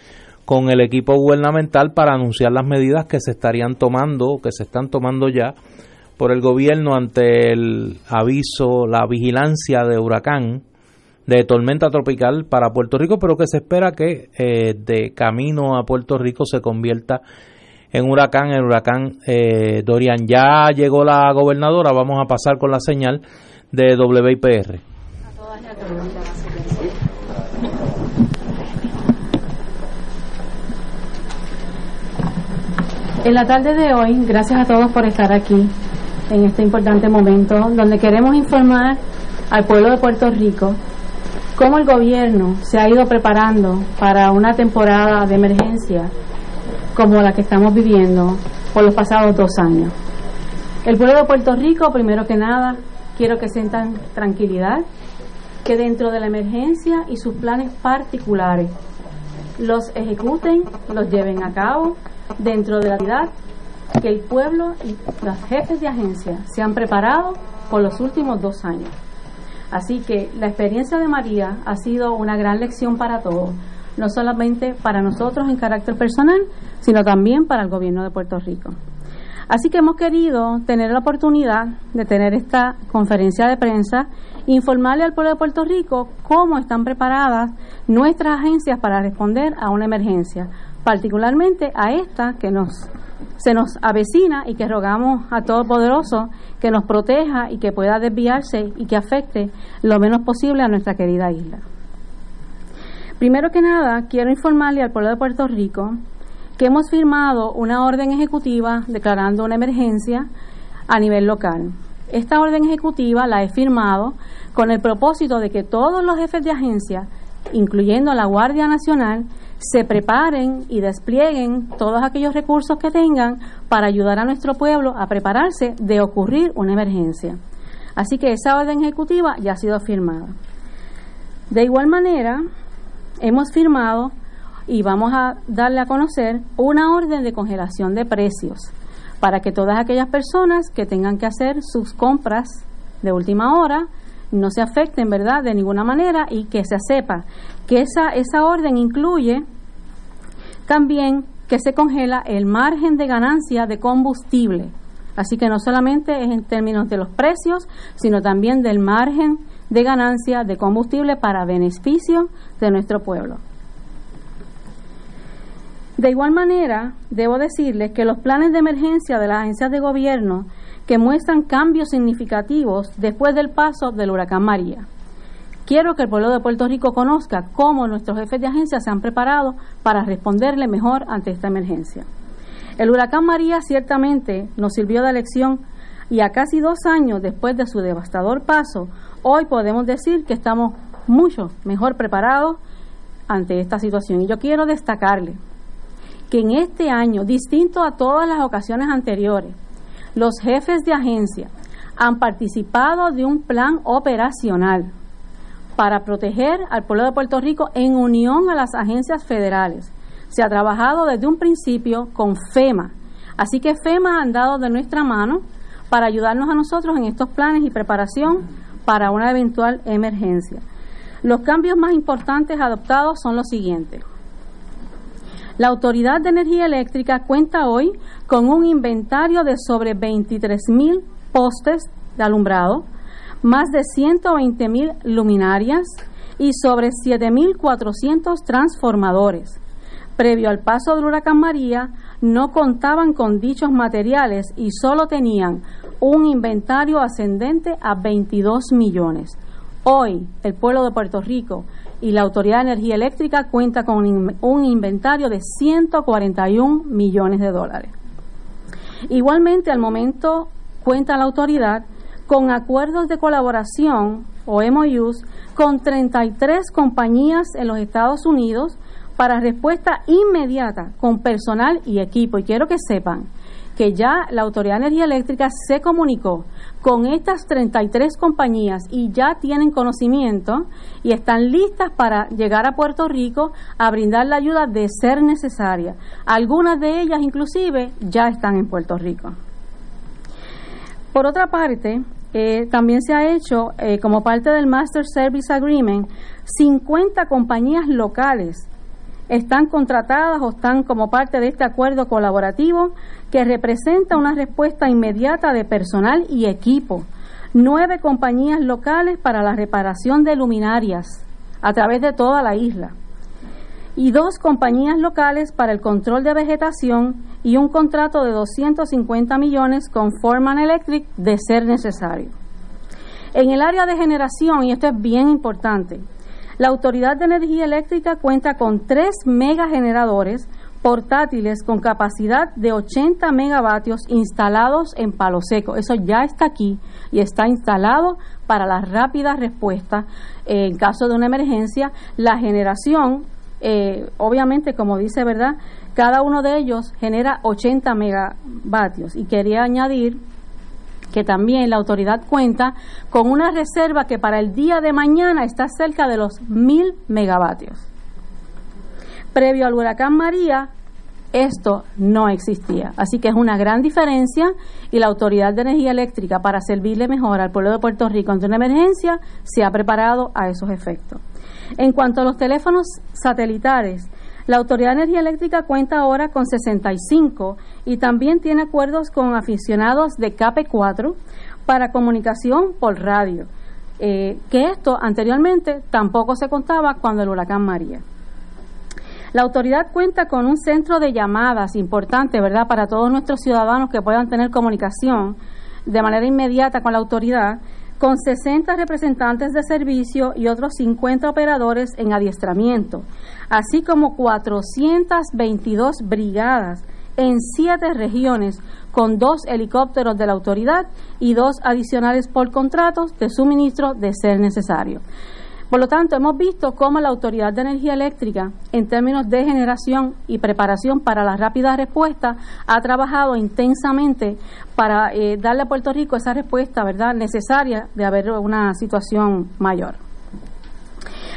S2: con el equipo gubernamental para anunciar las medidas que se estarían tomando, que se están tomando ya por el gobierno ante el aviso, la vigilancia de huracán, de tormenta tropical para Puerto Rico, pero que se espera que eh, de camino a Puerto Rico se convierta en huracán, el huracán eh, Dorian. Ya llegó la gobernadora, vamos a pasar con la señal de WIPR.
S5: En la tarde de hoy, gracias a todos por estar aquí en este importante momento donde queremos informar al pueblo de Puerto Rico cómo el gobierno se ha ido preparando para una temporada de emergencia como la que estamos viviendo por los pasados dos años. El pueblo de Puerto Rico, primero que nada, quiero que sientan tranquilidad, que dentro de la emergencia y sus planes particulares los ejecuten, los lleven a cabo dentro de la realidad que el pueblo y los jefes de agencia se han preparado por los últimos dos años. Así que la experiencia de María ha sido una gran lección para todos, no solamente para nosotros en carácter personal, sino también para el gobierno de Puerto Rico. Así que hemos querido tener la oportunidad de tener esta conferencia de prensa informarle al pueblo de Puerto Rico cómo están preparadas nuestras agencias para responder a una emergencia, particularmente a esta que nos se nos avecina y que rogamos a todo poderoso que nos proteja y que pueda desviarse y que afecte lo menos posible a nuestra querida isla. Primero que nada, quiero informarle al pueblo de Puerto Rico que hemos firmado una orden ejecutiva declarando una emergencia a nivel local. Esta orden ejecutiva la he firmado con el propósito de que todos los jefes de agencia, incluyendo la Guardia Nacional, se preparen y desplieguen todos aquellos recursos que tengan para ayudar a nuestro pueblo a prepararse de ocurrir una emergencia. Así que esa orden ejecutiva ya ha sido firmada. De igual manera, hemos firmado y vamos a darle a conocer una orden de congelación de precios para que todas aquellas personas que tengan que hacer sus compras de última hora no se afecten, ¿verdad?, de ninguna manera y que se sepa que esa, esa orden incluye también que se congela el margen de ganancia de combustible. Así que no solamente es en términos de los precios, sino también del margen de ganancia de combustible para beneficio de nuestro pueblo. De igual manera, debo decirles que los planes de emergencia de las agencias de gobierno que muestran cambios significativos después del paso del huracán María. Quiero que el pueblo de Puerto Rico conozca cómo nuestros jefes de agencia se han preparado para responderle mejor ante esta emergencia. El huracán María ciertamente nos sirvió de lección y a casi dos años después de su devastador paso, hoy podemos decir que estamos mucho mejor preparados ante esta situación. Y yo quiero destacarle que en este año, distinto a todas las ocasiones anteriores, los jefes de agencia han participado de un plan operacional para proteger al pueblo de Puerto Rico en unión a las agencias federales. Se ha trabajado desde un principio con FEMA. Así que FEMA ha andado de nuestra mano para ayudarnos a nosotros en estos planes y preparación para una eventual emergencia. Los cambios más importantes adoptados son los siguientes. La Autoridad de Energía Eléctrica cuenta hoy con un inventario de sobre 23 mil postes de alumbrado, más de 120 mil luminarias y sobre 7.400 transformadores. Previo al paso del huracán María, no contaban con dichos materiales y solo tenían un inventario ascendente a 22 millones. Hoy, el pueblo de Puerto Rico y la Autoridad de Energía Eléctrica cuenta con un inventario de 141 millones de dólares. Igualmente, al momento cuenta la autoridad con acuerdos de colaboración o MOUs con 33 compañías en los Estados Unidos para respuesta inmediata con personal y equipo. Y quiero que sepan que ya la Autoridad de Energía Eléctrica se comunicó con estas 33 compañías y ya tienen conocimiento y están listas para llegar a Puerto Rico a brindar la ayuda de ser necesaria. Algunas de ellas inclusive ya están en Puerto Rico. Por otra parte, eh, también se ha hecho, eh, como parte del Master Service Agreement, 50 compañías locales están contratadas o están como parte de este acuerdo colaborativo que representa una respuesta inmediata de personal y equipo. Nueve compañías locales para la reparación de luminarias a través de toda la isla. Y dos compañías locales para el control de vegetación y un contrato de 250 millones con Forman Electric de ser necesario. En el área de generación, y esto es bien importante, la Autoridad de Energía Eléctrica cuenta con tres megageneradores portátiles con capacidad de 80 megavatios instalados en Palo Seco. Eso ya está aquí y está instalado para la rápida respuesta en caso de una emergencia. La generación, eh, obviamente, como dice, ¿verdad? Cada uno de ellos genera 80 megavatios. Y quería añadir que también la autoridad cuenta con una reserva que para el día de mañana está cerca de los mil megavatios. Previo al huracán María, esto no existía. Así que es una gran diferencia y la Autoridad de Energía Eléctrica, para servirle mejor al pueblo de Puerto Rico ante una emergencia, se ha preparado a esos efectos. En cuanto a los teléfonos satelitares, la Autoridad de Energía Eléctrica cuenta ahora con 65 y también tiene acuerdos con aficionados de KP4 para comunicación por radio, eh, que esto anteriormente tampoco se contaba cuando el huracán María. La autoridad cuenta con un centro de llamadas importante, ¿verdad?, para todos nuestros ciudadanos que puedan tener comunicación de manera inmediata con la autoridad con 60 representantes de servicio y otros 50 operadores en adiestramiento, así como 422 brigadas en siete regiones con dos helicópteros de la autoridad y dos adicionales por contratos de suministro de ser necesario. Por lo tanto, hemos visto cómo la Autoridad de Energía Eléctrica, en términos de generación y preparación para la rápida respuesta, ha trabajado intensamente para eh, darle a Puerto Rico esa respuesta verdad necesaria de haber una situación mayor.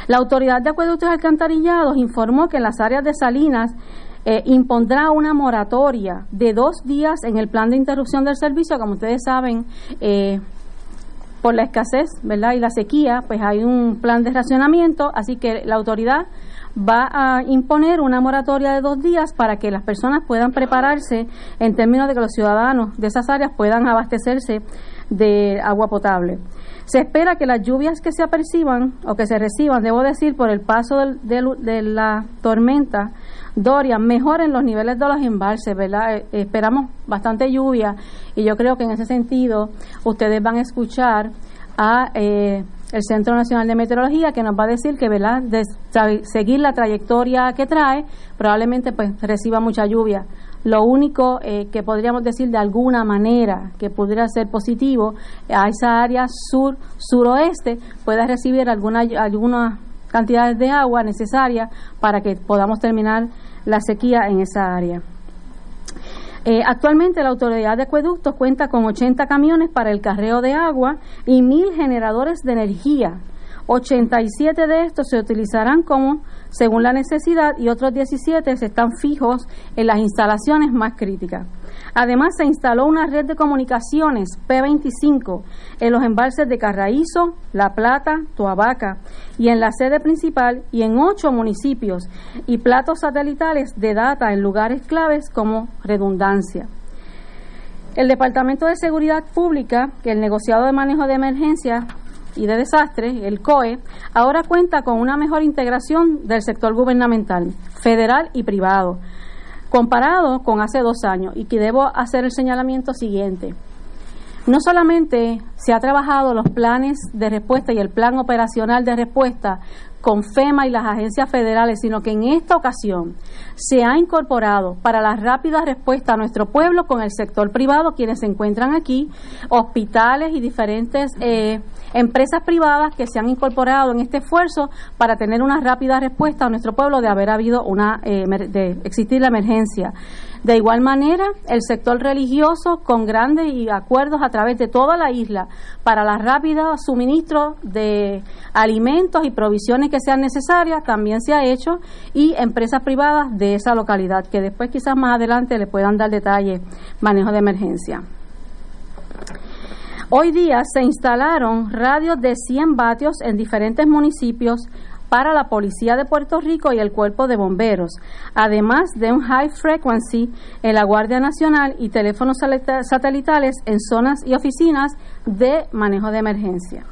S5: La Autoridad de Acueductos y Alcantarillados informó que en las áreas de Salinas eh, impondrá una moratoria de dos días en el plan de interrupción del servicio. Como ustedes saben, eh, por la escasez ¿verdad? y la sequía, pues hay un plan de racionamiento, así que la autoridad va a imponer una moratoria de dos días para que las personas puedan prepararse en términos de que los ciudadanos de esas áreas puedan abastecerse de agua potable. Se espera que las lluvias que se aperciban o que se reciban, debo decir, por el paso de la tormenta Dorian, mejoren los niveles de los embalses, ¿verdad? Eh, esperamos bastante lluvia y yo creo que en ese sentido ustedes van a escuchar a eh, el Centro Nacional de Meteorología que nos va a decir que, ¿verdad? De seguir la trayectoria que trae, probablemente pues reciba mucha lluvia. Lo único eh, que podríamos decir de alguna manera que pudiera ser positivo a esa área sur suroeste pueda recibir alguna algunas cantidades de agua necesarias para que podamos terminar la sequía en esa área. Eh, actualmente la Autoridad de Acueductos cuenta con 80 camiones para el carreo de agua y mil generadores de energía. 87 de estos se utilizarán como según la necesidad y otros 17 están fijos en las instalaciones más críticas. Además, se instaló una red de comunicaciones P25 en los embalses de Carraízo, La Plata, Toabaca y en la sede principal y en ocho municipios y platos satelitales de data en lugares claves como redundancia. El Departamento de Seguridad Pública, que el negociado de manejo de emergencia y de desastre, el COE, ahora cuenta con una mejor integración del sector gubernamental, federal y privado comparado con hace dos años y que debo hacer el señalamiento siguiente. No solamente se ha trabajado los planes de respuesta y el plan operacional de respuesta con FEMA y las agencias federales, sino que en esta ocasión se ha incorporado para la rápida respuesta a nuestro pueblo con el sector privado, quienes se encuentran aquí, hospitales y diferentes eh, empresas privadas que se han incorporado en este esfuerzo para tener una rápida respuesta a nuestro pueblo de haber habido una, eh, de existir la emergencia. De igual manera, el sector religioso, con grandes acuerdos a través de toda la isla para la rápida suministro de alimentos y provisiones que sean necesarias, también se ha hecho, y empresas privadas de esa localidad, que después quizás más adelante le puedan dar detalles, manejo de emergencia. Hoy día se instalaron radios de 100 vatios en diferentes municipios para la Policía de Puerto Rico y el Cuerpo de Bomberos, además de un high frequency en la Guardia Nacional y teléfonos satelitales en zonas y oficinas de manejo de emergencia.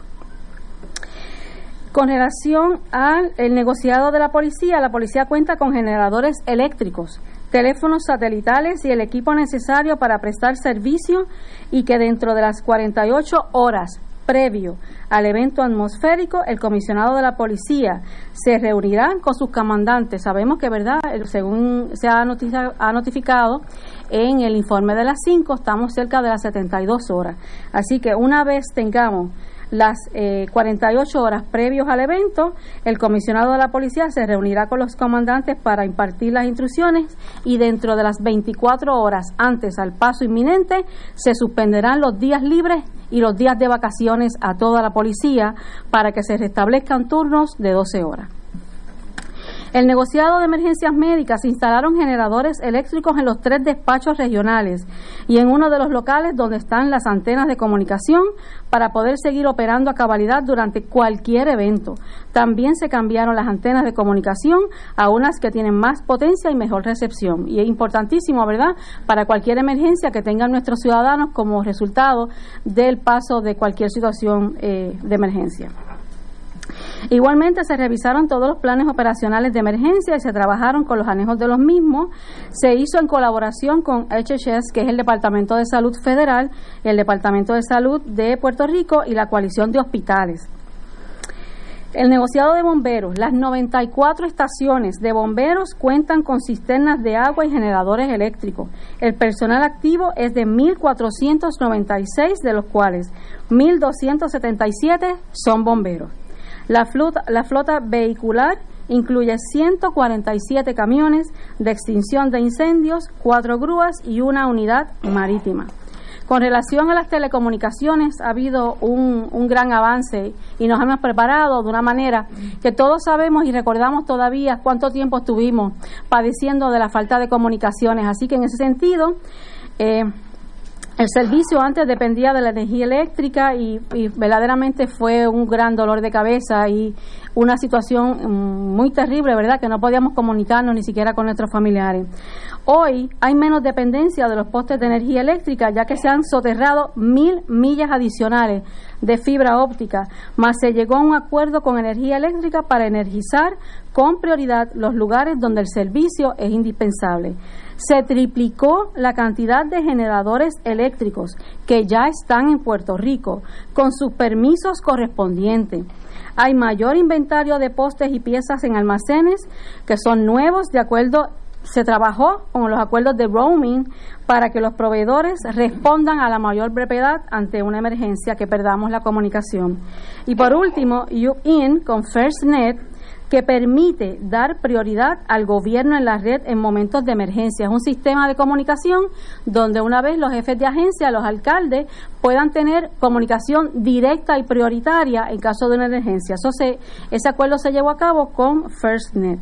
S5: Con relación al negociado de la policía, la policía cuenta con generadores eléctricos, teléfonos satelitales y el equipo necesario para prestar servicio y que dentro de las 48 horas previo al evento atmosférico, el comisionado de la policía se reunirá con sus comandantes. Sabemos que, ¿verdad? Según se ha, notificado en el informe de las 5, estamos cerca de las 72 horas. Así que una vez tengamos las 48 eh, horas previos al evento, el comisionado de la policía se reunirá con los comandantes para impartir las instrucciones y dentro de las 24 horas antes al paso inminente se suspenderán los días libres y los días de vacaciones a toda la policía para que se restablezcan turnos de 12 horas. El negociado de emergencias médicas instalaron generadores eléctricos en los tres despachos regionales y en uno de los locales donde están las antenas de comunicación para poder seguir operando a cabalidad durante cualquier evento. También se cambiaron las antenas de comunicación a unas que tienen más potencia y mejor recepción. Y es importantísimo, ¿verdad?, para cualquier emergencia que tengan nuestros ciudadanos como resultado del paso de cualquier situación eh, de emergencia. Igualmente se revisaron todos los planes operacionales de emergencia y se trabajaron con los anejos de los mismos. Se hizo en colaboración con HHS, que es el Departamento de Salud Federal, el Departamento de Salud de Puerto Rico y la coalición de hospitales. El negociado de bomberos, las 94 estaciones de bomberos cuentan con cisternas de agua y generadores eléctricos. El personal activo es de 1.496, de los cuales 1.277 son bomberos. La flota, la flota vehicular incluye 147 camiones de extinción de incendios, cuatro grúas y una unidad marítima. Con relación a las telecomunicaciones, ha habido un, gran avance y nos hemos preparado de una manera que todos sabemos y recordamos todavía cuánto tiempo estuvimos padeciendo de la falta de comunicaciones. Así que en ese sentido, eh, el servicio antes dependía de la energía eléctrica y, verdaderamente fue un gran dolor de cabeza y una situación mm, muy terrible, ¿verdad? Que no podíamos comunicarnos ni siquiera con nuestros familiares. Hoy hay menos dependencia de los postes de energía eléctrica, ya que se han soterrado mil millas adicionales de fibra óptica, más se llegó a un acuerdo con energía eléctrica para energizar con prioridad los lugares donde el servicio es indispensable. Se triplicó la cantidad de generadores eléctricos que ya están en Puerto Rico con sus permisos correspondientes. Hay mayor inventario de postes y piezas en almacenes que son nuevos de acuerdo se trabajó con los acuerdos de roaming para que los proveedores respondan a la mayor brevedad ante una emergencia que perdamos la comunicación. Y por último, UIN con FirstNet que permite dar prioridad al gobierno en la red en momentos de emergencia. Es un sistema de comunicación donde una vez los jefes de agencia, los alcaldes, puedan tener comunicación directa y prioritaria en caso de una emergencia. Ese acuerdo se llevó a cabo con FirstNet.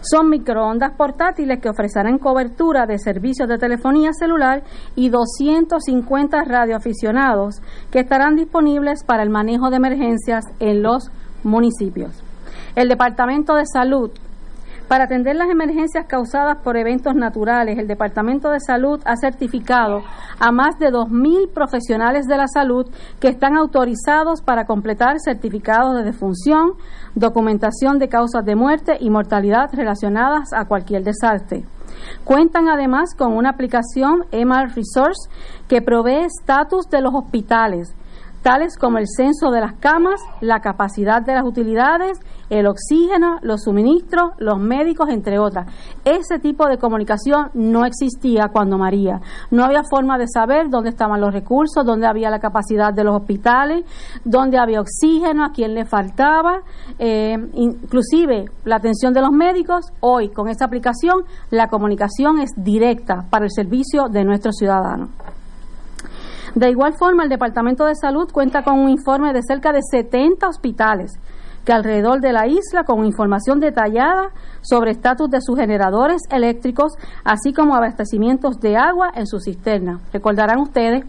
S5: Son microondas portátiles que ofrecerán cobertura de servicios de telefonía celular y 250 radioaficionados que estarán disponibles para el manejo de emergencias en los municipios. El Departamento de Salud para atender las emergencias causadas por eventos naturales, el Departamento de Salud ha certificado a más de 2.000 profesionales de la salud que están autorizados para completar certificados de defunción, documentación de causas de muerte y mortalidad relacionadas a cualquier desastre. Cuentan además con una aplicación EMAR Resource que provee estatus de los hospitales, como el censo de las camas, la capacidad de las utilidades, el oxígeno, los suministros, los médicos, entre otras. Ese tipo de comunicación no existía cuando María. No había forma de saber dónde estaban los recursos, dónde había la capacidad de los hospitales, dónde había oxígeno, a quién le faltaba, eh, inclusive la atención de los médicos. Hoy, con esta aplicación, la comunicación es directa para el servicio de nuestros ciudadanos. De igual forma, el Departamento de Salud cuenta con un informe de cerca de 70 hospitales que alrededor de la isla con información detallada sobre estatus de sus generadores eléctricos, así como abastecimientos de agua en su cisterna. Recordarán ustedes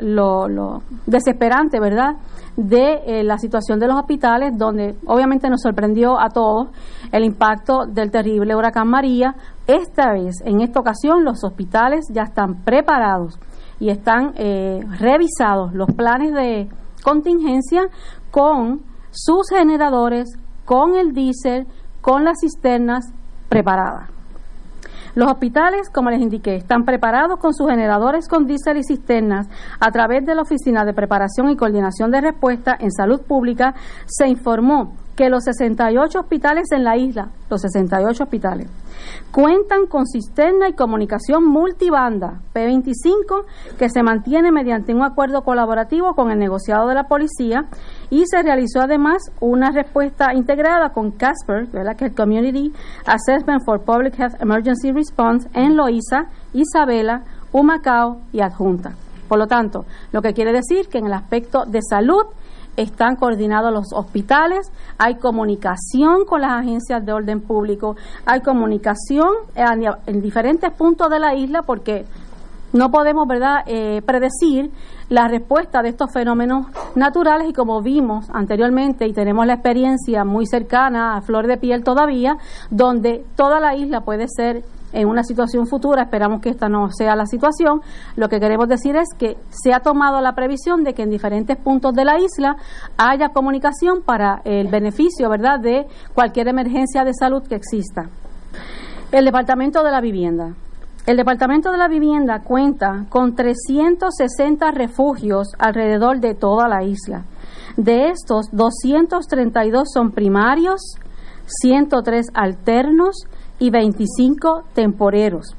S5: lo, lo, desesperante, ¿verdad?, de eh, la situación de los hospitales, donde obviamente nos sorprendió a todos el impacto del terrible huracán María. Esta vez, en esta ocasión, los hospitales ya están preparados y están eh, revisados los planes de contingencia con sus generadores, con el diésel, con las cisternas preparadas. Los hospitales, como les indiqué, están preparados con sus generadores con diésel y cisternas. A través de la Oficina de Preparación y Coordinación de Respuesta en Salud Pública se informó que los 68 hospitales en la isla, los 68 hospitales, cuentan con cisterna y comunicación multibanda P25 que se mantiene mediante un acuerdo colaborativo con el negociado de la policía y se realizó además una respuesta integrada con CASPER, que es el Community Assessment for Public Health Emergency Response en Loíza, Isabela, Humacao y Adjunta. Por lo tanto, lo que quiere decir que en el aspecto de salud están coordinados los hospitales, hay comunicación con las agencias de orden público, hay comunicación en, diferentes puntos de la isla porque no podemos verdad eh, predecir la respuesta de estos fenómenos naturales y como vimos anteriormente y tenemos la experiencia muy cercana a flor de piel todavía donde toda la isla puede ser en una situación futura, esperamos que esta no sea la situación, lo que queremos decir es que se ha tomado la previsión de que en diferentes puntos de la isla haya comunicación para el beneficio, ¿verdad?, de cualquier emergencia de salud que exista. El Departamento de la Vivienda. El Departamento de la Vivienda cuenta con 360 refugios alrededor de toda la isla. De estos, 232 son primarios, 103 alternos y 25 temporeros.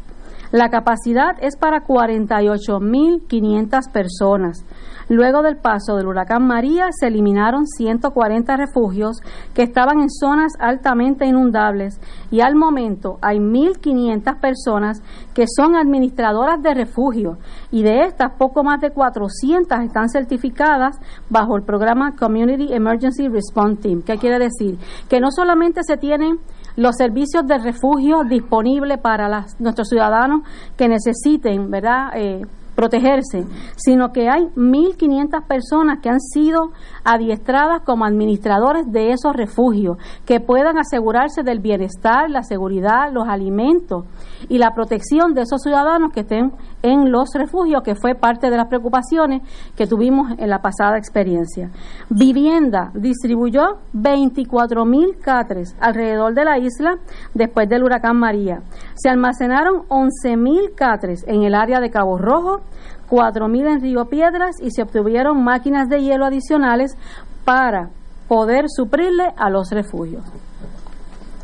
S5: La capacidad es para 48.500 personas. Luego del paso del huracán María se eliminaron 140 refugios que estaban en zonas altamente inundables y al momento hay 1.500 personas que son administradoras de refugio y de estas poco más de 400 están certificadas bajo el programa Community Emergency Response Team. ¿Qué quiere decir? Que no solamente se tienen los servicios de refugio disponibles para nuestros ciudadanos que necesiten, ¿verdad? Eh, protegerse, sino que hay 1.500 personas que han sido adiestradas como administradores de esos refugios, que puedan asegurarse del bienestar, la seguridad, los alimentos y la protección de esos ciudadanos que estén en los refugios, que fue parte de las preocupaciones que tuvimos en la pasada experiencia. Vivienda distribuyó 24.000 catres alrededor de la isla después del huracán María. Se almacenaron 11.000 catres en el área de Cabo Rojo, 4.000 en Río Piedras y se obtuvieron máquinas de hielo adicionales para poder suplirle a los refugios.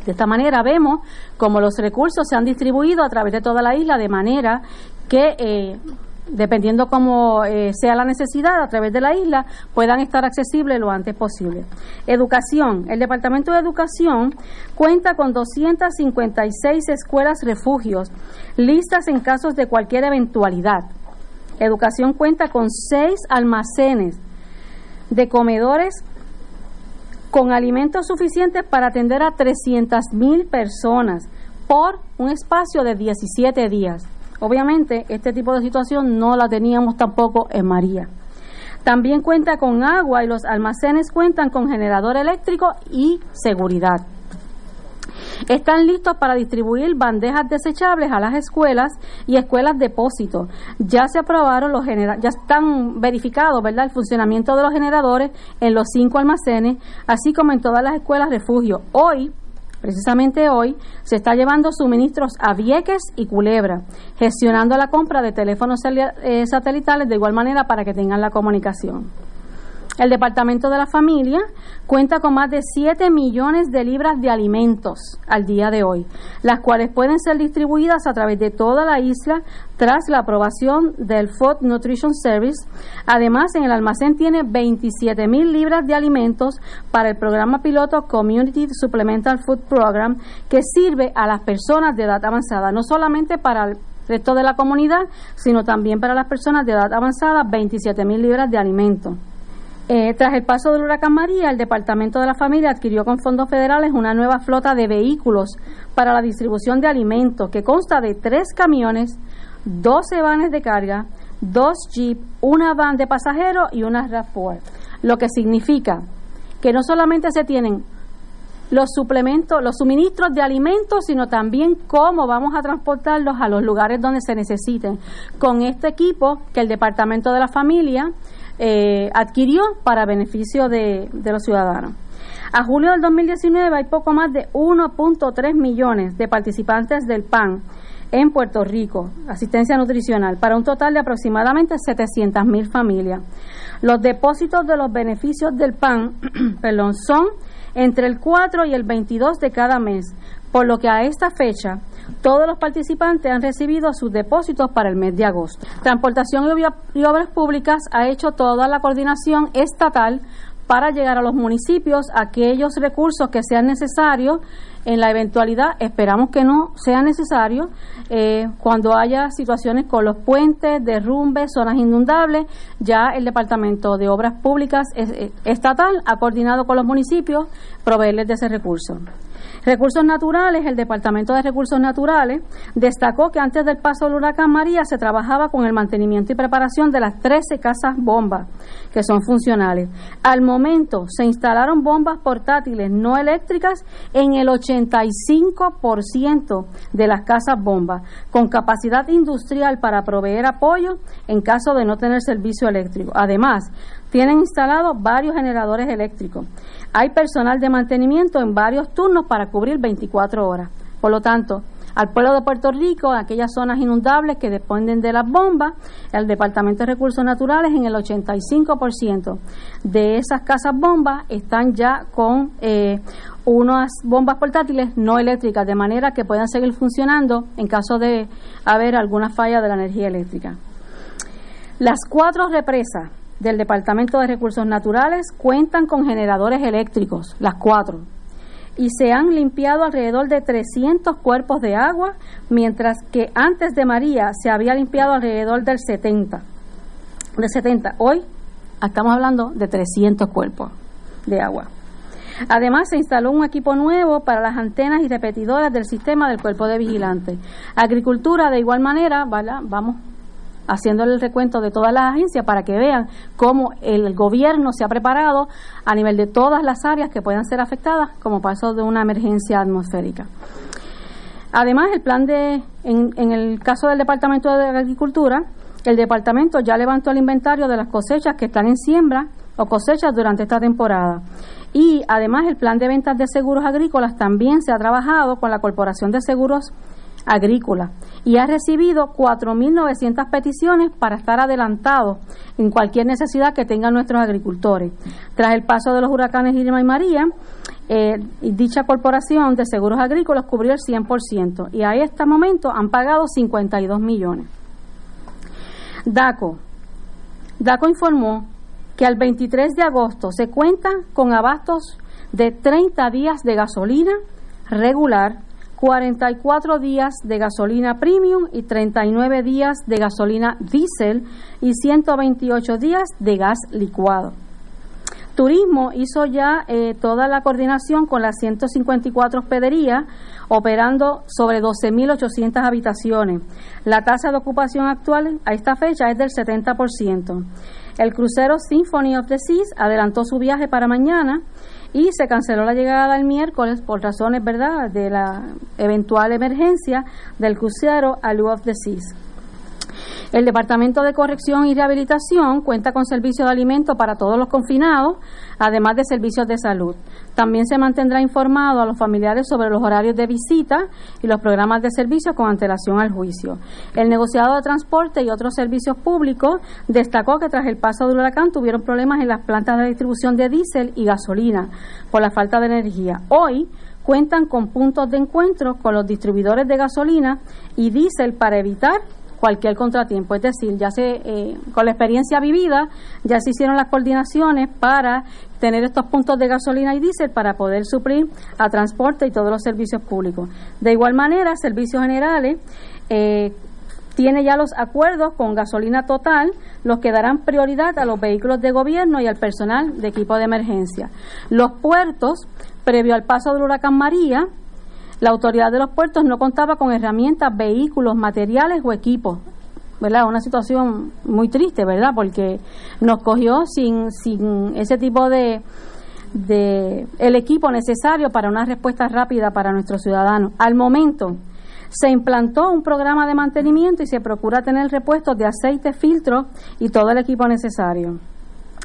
S5: De esta manera vemos cómo los recursos se han distribuido a través de toda la isla de manera que, eh, dependiendo cómo eh, sea la necesidad a través de la isla, puedan estar accesibles lo antes posible. Educación. El Departamento de Educación cuenta con 256 escuelas refugios listas en casos de cualquier eventualidad. Educación cuenta con seis almacenes de comedores con alimentos suficientes para atender a 300.000 personas por un espacio de 17 días. Obviamente, este tipo de situación no la teníamos tampoco en María. También cuenta con agua y los almacenes cuentan con generador eléctrico y seguridad. Están listos para distribuir bandejas desechables a las escuelas y escuelas depósito. Ya se aprobaron los ya están verificados, ¿verdad?, el funcionamiento de los generadores en los cinco almacenes, así como en todas las escuelas refugio. Hoy Precisamente hoy se está llevando suministros a Vieques y Culebra, gestionando la compra de teléfonos eh, satelitales de igual manera para que tengan la comunicación. El Departamento de la Familia cuenta con más de 7 millones de libras de alimentos al día de hoy, las cuales pueden ser distribuidas a través de toda la isla tras la aprobación del Food Nutrition Service. Además, en el almacén tiene 27 mil libras de alimentos para el programa piloto Community Supplemental Food Program, que sirve a las personas de edad avanzada, no solamente para el resto de la comunidad, sino también para las personas de edad avanzada, 27 mil libras de alimentos. Eh, tras el paso del huracán María, el Departamento de la Familia adquirió con fondos federales una nueva flota de vehículos para la distribución de alimentos que consta de tres camiones, 12 vanes de carga, dos jeep, una van de pasajeros y una RAV4, lo que significa que no solamente se tienen los suplementos, los suministros de alimentos, sino también cómo vamos a transportarlos a los lugares donde se necesiten. Con este equipo que el Departamento de la Familia eh, adquirió para beneficio de, los ciudadanos. A julio del 2019 hay poco más de 1.3 millones de participantes del PAN en Puerto Rico, asistencia nutricional, para un total de aproximadamente 700 mil familias. Los depósitos de los beneficios del PAN perdón, son entre el 4 y el 22 de cada mes, por lo que a esta fecha todos los participantes han recibido sus depósitos para el mes de agosto. Transportación y Obras Públicas ha hecho toda la coordinación estatal para llegar a los municipios aquellos recursos que sean necesarios en la eventualidad, esperamos que no sea necesario, eh, cuando haya situaciones con los puentes, derrumbes, zonas inundables, ya el Departamento de Obras Públicas eh, Estatal ha coordinado con los municipios proveerles de ese recurso. Recursos Naturales, el Departamento de Recursos Naturales destacó que antes del paso del huracán María se trabajaba con el mantenimiento y preparación de las 13 casas bombas que son funcionales. Al momento se instalaron bombas portátiles no eléctricas en el 85% de las casas bombas, con capacidad industrial para proveer apoyo en caso de no tener servicio eléctrico. Además, tienen instalados varios generadores eléctricos. Hay personal de mantenimiento en varios turnos para cubrir 24 horas. Por lo tanto, al pueblo de Puerto Rico, aquellas zonas inundables que dependen de las bombas, el Departamento de Recursos Naturales en el 85% de esas casas bombas están ya con eh, unas bombas portátiles no eléctricas, de manera que puedan seguir funcionando en caso de haber alguna falla de la energía eléctrica. Las cuatro represas del Departamento de Recursos Naturales cuentan con generadores eléctricos, las cuatro, y se han limpiado alrededor de 300 cuerpos de agua, mientras que antes de María se había limpiado alrededor del 70. De 70. Hoy estamos hablando de 300 cuerpos de agua. Además, se instaló un equipo nuevo para las antenas y repetidoras del sistema del cuerpo de vigilantes. Agricultura, de igual manera, vamos haciéndole el recuento de todas las agencias para que vean cómo el gobierno se ha preparado a nivel de todas las áreas que puedan ser afectadas como paso de una emergencia atmosférica. Además, el plan de, en, en el caso del Departamento de Agricultura, el departamento ya levantó el inventario de las cosechas que están en siembra o cosechas durante esta temporada. Y además el plan de ventas de seguros agrícolas también se ha trabajado con la Corporación de Seguros agrícola y ha recibido 4.900 peticiones para estar adelantado en cualquier necesidad que tengan nuestros agricultores. Tras el paso de los huracanes Irma y María, eh, dicha corporación de seguros agrícolas cubrió el 100% y a este momento han pagado 52 millones. DACO. DACO informó que al 23 de agosto se cuenta con abastos de 30 días de gasolina regular 44 días de gasolina premium y 39 días de gasolina diésel y 128 días de gas licuado. Turismo hizo ya eh, toda la coordinación con las 154 hospederías, operando sobre 12.800 habitaciones. La tasa de ocupación actual a esta fecha es del 70%. El crucero Symphony of the Seas adelantó su viaje para mañana y se canceló la llegada el miércoles por razones, ¿verdad?, de la eventual emergencia del crucero Alu of the Seas. El Departamento de Corrección y Rehabilitación cuenta con servicios de alimentos para todos los confinados, además de servicios de salud. También se mantendrá informado a los familiares sobre los horarios de visita y los programas de servicio con antelación al juicio. El negociado de transporte y otros servicios públicos destacó que tras el paso del huracán tuvieron problemas en las plantas de distribución de diésel y gasolina por la falta de energía. Hoy cuentan con puntos de encuentro con los distribuidores de gasolina y diésel para evitar cualquier contratiempo. Es decir, ya se, eh, con la experiencia vivida, ya se hicieron las coordinaciones para tener estos puntos de gasolina y diésel para poder suplir a transporte y todos los servicios públicos. De igual manera, Servicios Generales eh, tiene ya los acuerdos con gasolina total, los que darán prioridad a los vehículos de gobierno y al personal de equipo de emergencia. Los puertos, previo al paso del huracán María, la autoridad de los puertos no contaba con herramientas, vehículos, materiales o equipos. ¿verdad? Una situación muy triste, ¿verdad? Porque nos cogió sin, sin ese tipo de, de el equipo necesario para una respuesta rápida para nuestros ciudadanos. Al momento se implantó un programa de mantenimiento y se procura tener repuestos de aceite, filtro y todo el equipo necesario.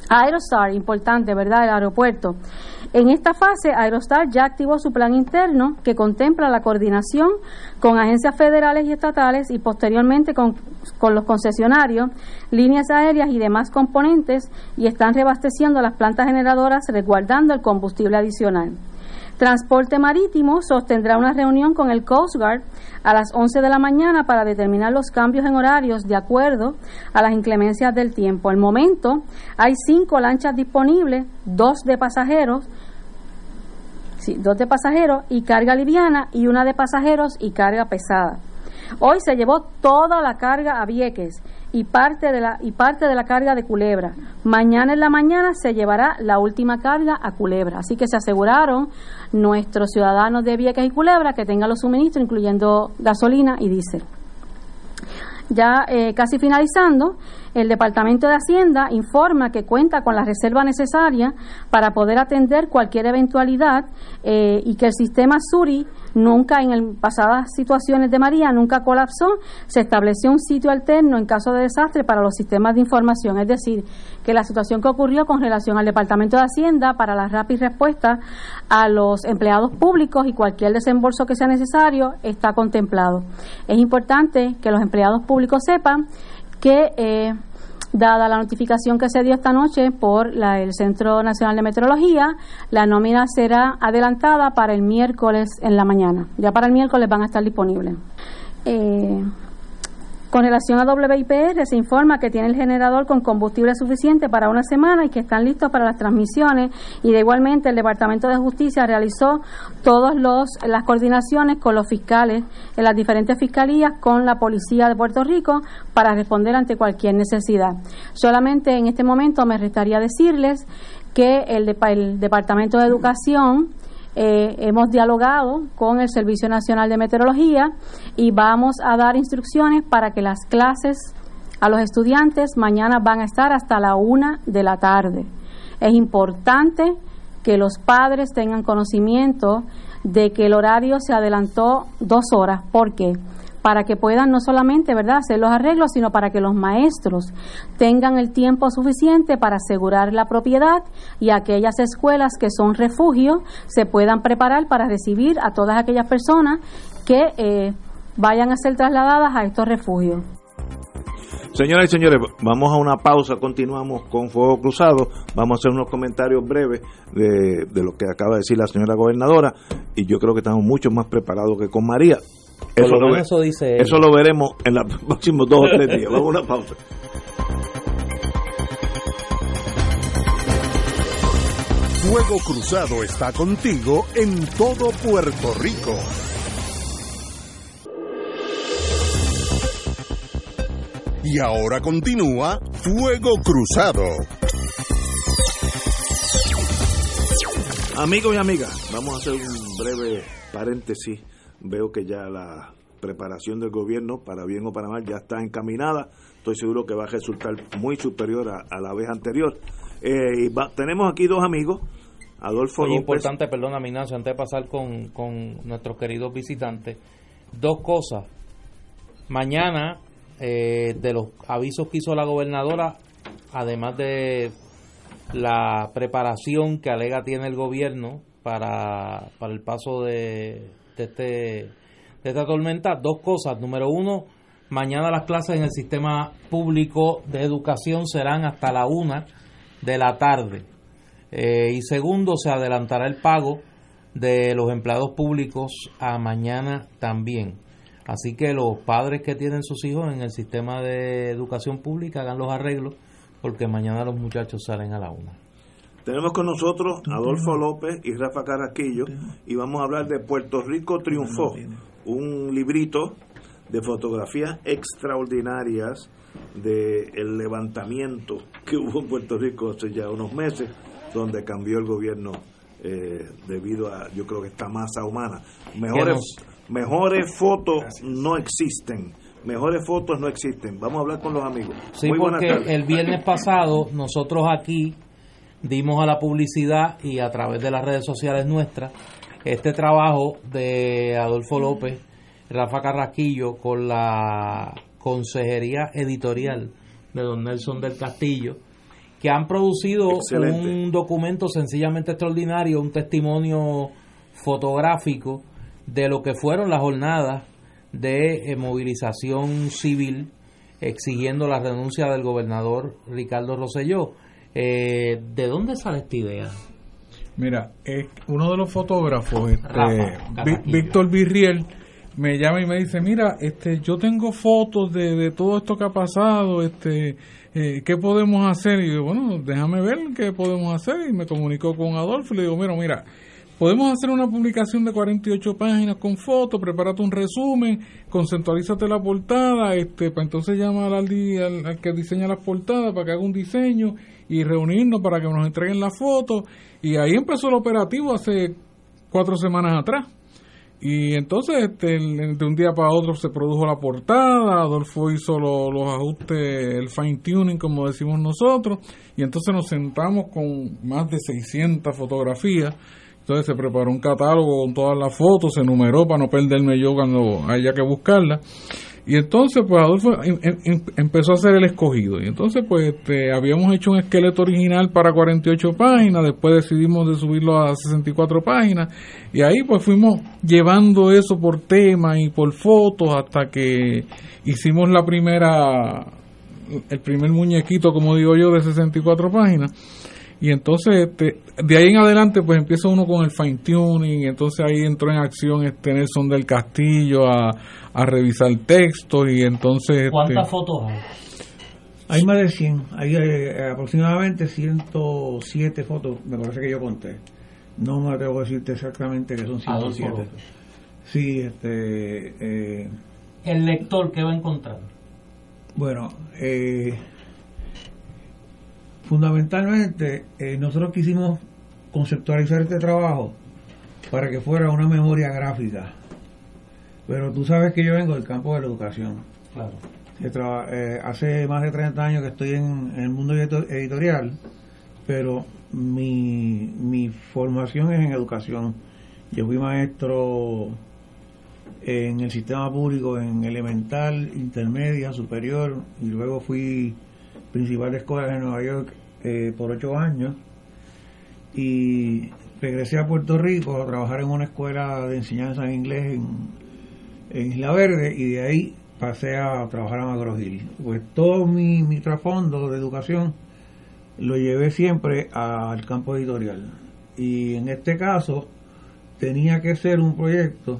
S5: Aerostar, importante, ¿verdad? El aeropuerto. En esta fase, Aerostar ya activó su plan interno que contempla la coordinación con agencias federales y estatales y posteriormente con, con los concesionarios, líneas aéreas y demás componentes y están reabasteciendo las plantas generadoras resguardando el combustible adicional. Transporte Marítimo sostendrá una reunión con el Coast Guard a las 11 de la mañana para determinar los cambios en horarios de acuerdo a las inclemencias del tiempo. Al momento hay cinco lanchas disponibles, dos de pasajeros, dos de pasajeros y carga liviana y una de pasajeros y carga pesada. Hoy se llevó toda la carga a Vieques y parte de la y parte de la carga de Culebra. Mañana en la mañana se llevará la última carga a Culebra, así que se aseguraron nuestros ciudadanos de Vieques y Culebra que tengan los suministros incluyendo gasolina y diésel. Ya eh, casi finalizando, el Departamento de Hacienda informa que cuenta con la reserva necesaria para poder atender cualquier eventualidad eh, y que el sistema Suri nunca en pasadas situaciones de María nunca colapsó, se estableció un sitio alterno en caso de desastre para los sistemas de información, es decir, que la situación que ocurrió con relación al Departamento de Hacienda para la rápida respuesta a los empleados públicos y cualquier desembolso que sea necesario está contemplado. Es importante que los empleados públicos sepan que eh, Dada la notificación que se dio esta noche por el Centro Nacional de Meteorología, la nómina será adelantada para el miércoles en la mañana. Ya para el miércoles van a estar disponibles. Eh, con relación a WIPR, se informa que tiene el generador con combustible suficiente para una semana y que están listos para las transmisiones. Y de igualmente, el Departamento de Justicia realizó todas las coordinaciones con los fiscales en las diferentes fiscalías con la Policía de Puerto Rico para responder ante cualquier necesidad. Solamente en este momento me restaría decirles que el Departamento de Educación eh, hemos dialogado con el Servicio Nacional de Meteorología y vamos a dar instrucciones para que las clases a los estudiantes mañana van a estar hasta la una de la tarde. Es importante que los padres tengan conocimiento de que el horario se adelantó dos horas. ¿Por qué? Para que puedan no solamente ¿verdad? hacer los arreglos, sino para que los maestros tengan el tiempo suficiente para asegurar la propiedad y aquellas escuelas que son refugio se puedan preparar para recibir a todas aquellas personas que eh, vayan a ser trasladadas a estos refugios.
S1: Señoras y señores, vamos a una pausa, continuamos con Fuego Cruzado, vamos a hacer unos comentarios breves de, de lo que acaba de decir la señora gobernadora y yo creo que estamos mucho más preparados que con María. Eso lo, eso, dice eso lo veremos en los próximos dos o tres días. Vamos a una pausa.
S4: Fuego Cruzado está contigo en todo Puerto Rico. Y ahora continúa Fuego Cruzado.
S1: Amigos y amigas, vamos a hacer un breve paréntesis veo que ya la preparación del gobierno, para bien o para mal, ya está encaminada. Estoy seguro que va a resultar muy superior a, la vez anterior. Eh, y tenemos aquí dos amigos. Adolfo
S2: Muy importante, perdona, Ignacio, antes de pasar con, con nuestros queridos visitantes, dos cosas. Mañana, eh, de los avisos que hizo la gobernadora, además de la preparación que alega tiene el gobierno para, para el paso de, de, este, de esta tormenta, dos cosas. Número uno, mañana las clases en el sistema público de educación serán hasta la una de la tarde. Eh, y segundo, se adelantará el pago de los empleados públicos a mañana también. Así que los padres que tienen sus hijos en el sistema de educación pública hagan los arreglos porque mañana los muchachos salen a la una.
S1: Tenemos con nosotros Adolfo López y Rafa Carrasquillo y vamos a hablar de Puerto Rico Triunfó, un librito de fotografías extraordinarias del el levantamiento que hubo en Puerto Rico hace ya unos meses, donde cambió el gobierno eh, debido a, yo creo que esta masa humana. Mejores, mejores fotos no existen. Mejores fotos no existen. Vamos a hablar con los amigos.
S2: Sí, porque el viernes pasado nosotros aquí dimos a la publicidad y a través de las redes sociales nuestras este trabajo de Adolfo López, Rafa Carrasquillo con la consejería editorial de don Nelson del Castillo, que han producido un documento sencillamente extraordinario, un testimonio fotográfico de lo que fueron las jornadas de eh, movilización civil exigiendo la renuncia del gobernador Ricardo Rosselló eh, ¿De dónde sale esta idea?
S6: Mira, es uno de los fotógrafos, este, Víctor Virriel, me llama y me dice, mira, este, yo tengo fotos de, todo esto que ha pasado, este, eh, ¿qué podemos hacer? Y yo, bueno, déjame ver qué podemos hacer. Y me comunicó con Adolfo y le digo, mira, mira, podemos hacer una publicación de 48 páginas con fotos, prepárate un resumen, conceptualízate la portada, este, para entonces llamar al, al, al que diseña las portadas para que haga un diseño y reunirnos para que nos entreguen la foto. Y ahí empezó el operativo hace cuatro semanas atrás. Y entonces este, de un día para otro se produjo la portada, Adolfo hizo los ajustes, el fine tuning como decimos nosotros, y entonces nos sentamos con más de 600 fotografías Entonces se preparó un catálogo con todas las fotos, se numeró para no perderme yo cuando haya que buscarla. Y entonces, pues Adolfo em, em, em, empezó a hacer el escogido. Y entonces, pues este, habíamos hecho un esqueleto original para 48 páginas, después decidimos de subirlo a 64 páginas. Y ahí, pues fuimos llevando eso por tema y por fotos hasta que hicimos la primera, el primer muñequito, como digo yo, de 64 páginas. Y entonces, este, de ahí en adelante, pues empieza uno con el fine tuning. Y entonces ahí entró en acción este Nelson del Castillo a, a revisar textos. Y entonces. Este,
S2: ¿Cuántas fotos hay?
S7: Hay más de 100. Hay eh, aproximadamente 107 fotos, me parece que yo conté. No me atrevo a decirte exactamente que son 107. Sí, este. Eh,
S2: ¿El lector qué va a encontrar?
S7: Bueno, eh Fundamentalmente, eh, nosotros quisimos conceptualizar este trabajo para que fuera una memoria gráfica. Pero tú sabes que yo vengo del campo de la educación. Claro. Eh, hace más de 30 años que estoy en, el mundo editorial, pero mi, mi formación es en educación. Yo fui maestro en el sistema público, en elemental, intermedia, superior, y luego fui principal de escuela de Nueva York eh, por ocho años y regresé a Puerto Rico a trabajar en una escuela de enseñanza en inglés en, Isla Verde y de ahí pasé a trabajar en Agrogil. Pues todo mi, mi trasfondo de educación lo llevé siempre al campo editorial. Y en este caso tenía que ser un proyecto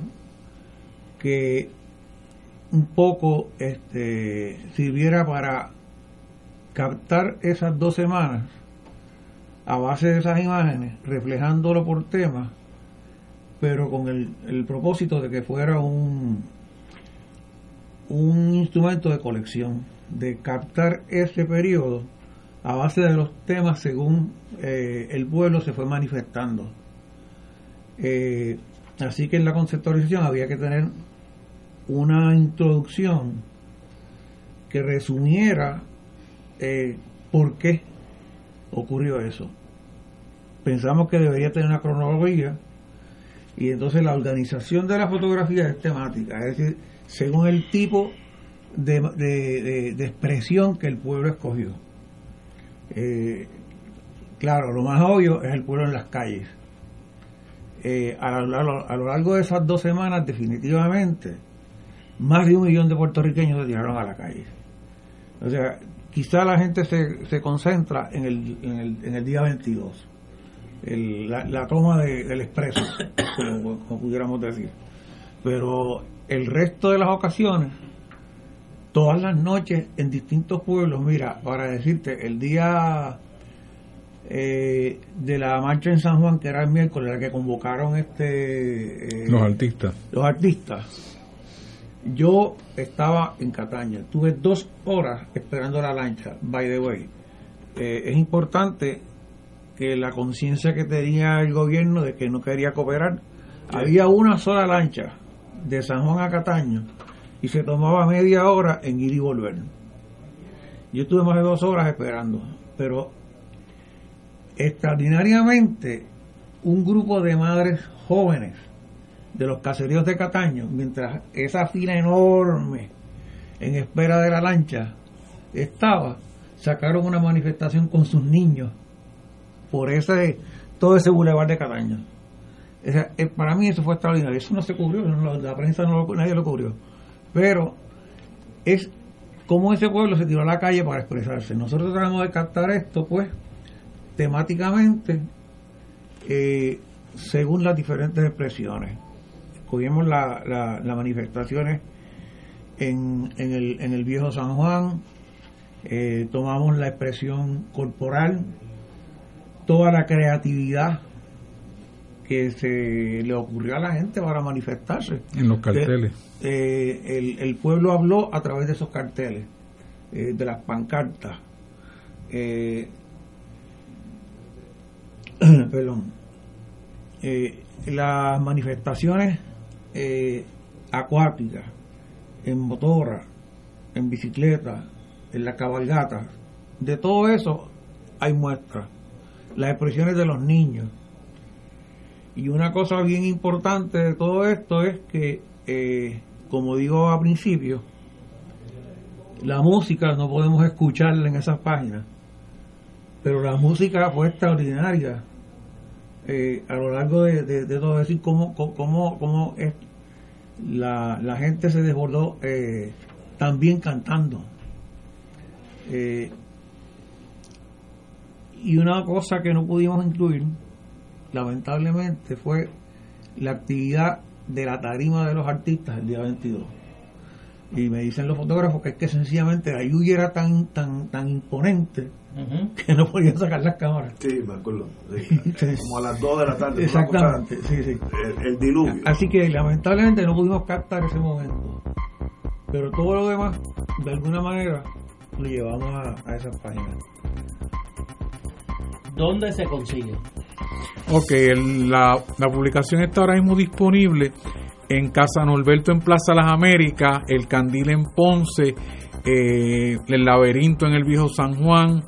S7: que un poco este, sirviera para captar esas dos semanas a base de esas imágenes, reflejándolo por tema, pero con el, propósito de que fuera un, un instrumento de colección, de captar ese periodo a base de los temas según eh, el pueblo se fue manifestando. Eh, así que en la conceptualización había que tener una introducción que resumiera eh, por qué ocurrió eso. Pensamos que debería tener una cronología y entonces la organización de la fotografía es temática, es decir, según el tipo de, expresión que el pueblo escogió. Eh, claro, lo más obvio es el pueblo en las calles. Eh, a, lo, a, lo, largo de esas dos semanas, definitivamente, más de un millón de puertorriqueños se tiraron a la calle. O sea, quizá la gente se, se concentra en el, en, el, en el día 22, la, toma del expreso, como, pudiéramos decir. Pero el resto de las ocasiones, todas las noches en distintos pueblos, mira, para decirte, el día eh, de la marcha en San Juan, que era el miércoles, la que convocaron este...
S6: Eh, los artistas.
S7: Los artistas yo estaba en Cataña, tuve dos horas esperando la lancha, by the way. Eh, es importante que la conciencia que tenía el gobierno de que no quería cooperar, había una sola lancha de San Juan a Cataño y se tomaba media hora en ir y volver. Yo estuve más de dos horas esperando, pero extraordinariamente un grupo de madres jóvenes de los caseríos de Cataño, mientras esa fila enorme en espera de la lancha estaba, sacaron una manifestación con sus niños por ese todo ese bulevar de Cataño. Eh, para mí eso fue extraordinario. Eso no se cubrió, la prensa no nadie lo cubrió. Pero es como ese pueblo se tiró a la calle para expresarse. Nosotros tratamos de captar esto, pues, temáticamente, eh, según las diferentes expresiones cogimos las manifestaciones en, en, el, en el viejo San Juan, eh, tomamos la expresión corporal, toda la creatividad que se le ocurrió a la gente para manifestarse.
S6: En los carteles.
S7: Eh, el, el, pueblo habló a través de esos carteles, eh, de las pancartas. perdón. las manifestaciones eh, acuática, en motora, en bicicleta, en la cabalgata, de todo eso hay muestras. Las expresiones de los niños. Y una cosa bien importante de todo esto es que, eh, como digo a principio, la música no podemos escucharla en esas páginas, pero la música fue extraordinaria eh, a lo largo de, todo y cómo, cómo, cómo es, la, la, gente se desbordó eh, también cantando. Eh, y una cosa que no pudimos incluir, lamentablemente, fue la actividad de la tarima de los artistas el día 22 y me dicen los fotógrafos que es que sencillamente la lluvia era tan tan tan imponente que no podían sacar las cámaras.
S1: Sí, me acuerdo. Como a las 2 de la tarde.
S7: Exactamente, sí, sí.
S1: El, diluvio.
S7: Así que lamentablemente no pudimos captar ese momento. Pero todo lo demás, de alguna manera, lo llevamos a, a esas páginas.
S2: ¿Dónde se consigue?
S6: Ok, la, la publicación está ahora mismo disponible en Casa Norberto en Plaza Las Américas, El Candil en Ponce, eh, El Laberinto en el Viejo San Juan,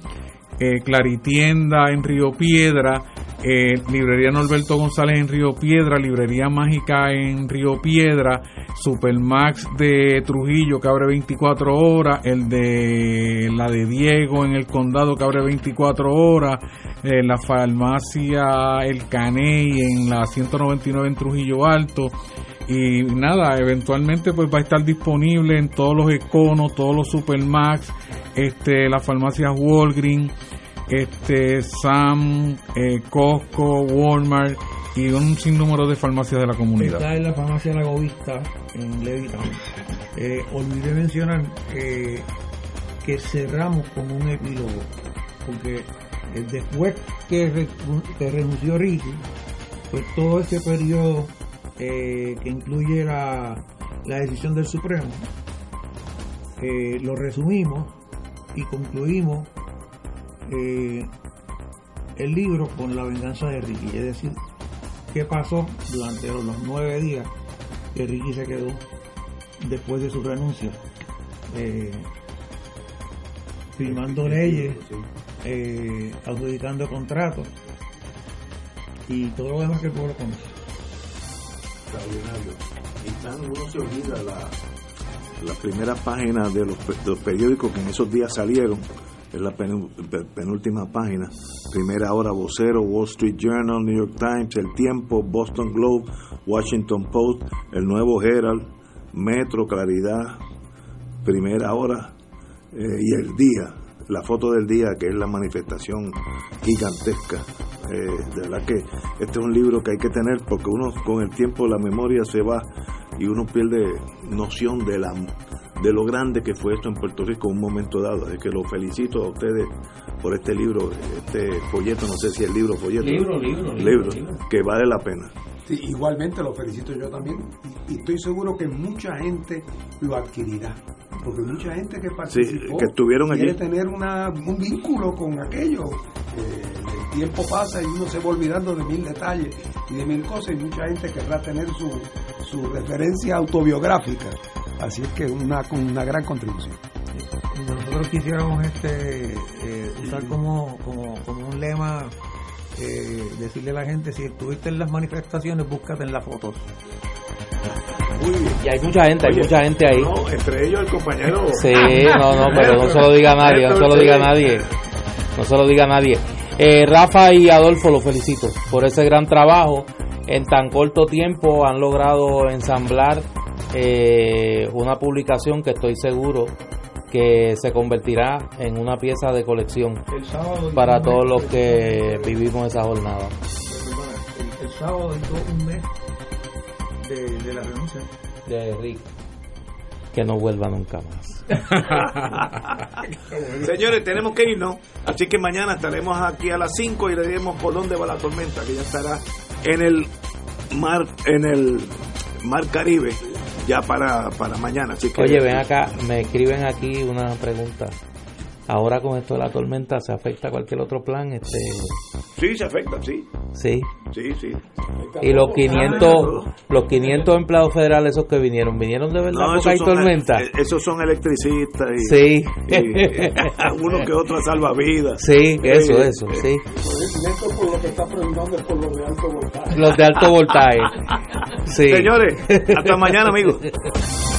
S6: eh, Claritienda en Río Piedra, eh, Librería Norberto González en Río Piedra, Librería Mágica en Río Piedra, Supermax de Trujillo que abre 24 horas, el de la de Diego en el condado que abre 24 horas, la farmacia El Caney en la 199 en Trujillo Alto, y nada, eventualmente pues va a estar disponible en todos los Econos, todos los Supermax, este, las farmacias Walgreens, este, Sam, eh, Costco, Walmart y un sinnúmero de farmacias de la comunidad.
S7: Está en la farmacia La Govista en Levittown. Eh, olvidé mencionar eh, que cerramos con un epílogo, porque eh, después que, que renunció Ricky, pues todo ese periodo eh, que incluye la, decisión del Supremo, eh, lo resumimos y concluimos eh, el libro con la venganza de Ricky, es decir, qué pasó durante los, nueve días que Ricky se quedó después de su renuncia, firmando leyes, adjudicando contratos y todo lo demás que el pueblo conoce
S1: extraordinario. Y uno se olvida la, la primera página de los, periódicos que en esos días salieron, es la penúltima página. Primera hora, vocero, Wall Street Journal, New York Times, El Tiempo, Boston Globe, Washington Post, El Nuevo Herald, Metro, Claridad, Primera Hora eh, y El Día. La foto del día, que es la manifestación gigantesca eh, de verdad que este es un libro que hay que tener porque uno con el tiempo la memoria se va y uno pierde noción de la de lo grande que fue esto en Puerto Rico en un momento dado. Así que lo felicito a ustedes por este libro, este folleto, no sé si es libro o folleto.
S2: Libro, libro, libro,
S1: que vale la pena.
S3: Sí, igualmente lo felicito yo también y estoy seguro que mucha gente lo adquirirá porque mucha gente que participó
S1: que estuvieron
S3: quiere tener una, un vínculo con aquello. Eh, el tiempo pasa y uno se va olvidando de mil detalles y de mil cosas y mucha gente querrá tener su, su referencia autobiográfica. Así es que una, una gran contribución.
S7: Nosotros quisiéramos este eh, usar como, como, como un lema eh, decirle a la gente si estuviste en las manifestaciones búscate en las fotos
S2: y hay mucha gente, hay mucha gente ahí.
S1: No, entre ellos el compañero.
S2: Sí, no, no, pero no se lo diga a nadie, no se lo diga a nadie. No se lo diga a nadie. Eh, Rafa y Adolfo, los felicito por ese gran trabajo. En tan corto tiempo han logrado ensamblar eh, una publicación que estoy seguro que se convertirá en una pieza de colección para todos los que vivimos esa jornada.
S7: El, sábado un mes de, la renuncia.
S2: De Rick. Que no vuelva nunca más.
S1: Señores, tenemos que irnos. Así que mañana estaremos aquí a las 5 y le diremos por dónde va la tormenta, que ya estará en el mar, en el mar Caribe ya para, para mañana. Así
S2: Oye, ven acá, me escriben aquí una pregunta. Ahora con esto de la tormenta, ¿se afecta cualquier otro plan? este
S1: Sí, se afecta, sí.
S2: Sí.
S1: Sí, sí.
S2: Y los 500, los 500 empleados federales esos que vinieron, ¿vinieron de verdad
S1: No,
S2: porque hay tormenta?
S1: eh, esos son electricistas y,
S2: Sí.
S1: y uno que otro salvavidas.
S2: Sí, eso,
S1: Eh,
S2: eso,
S1: eh,
S2: sí.
S3: Y esto por lo que está preguntando es por lo de alto voltaje.
S2: Los de alto voltaje. Sí.
S1: Señores, hasta mañana, amigos.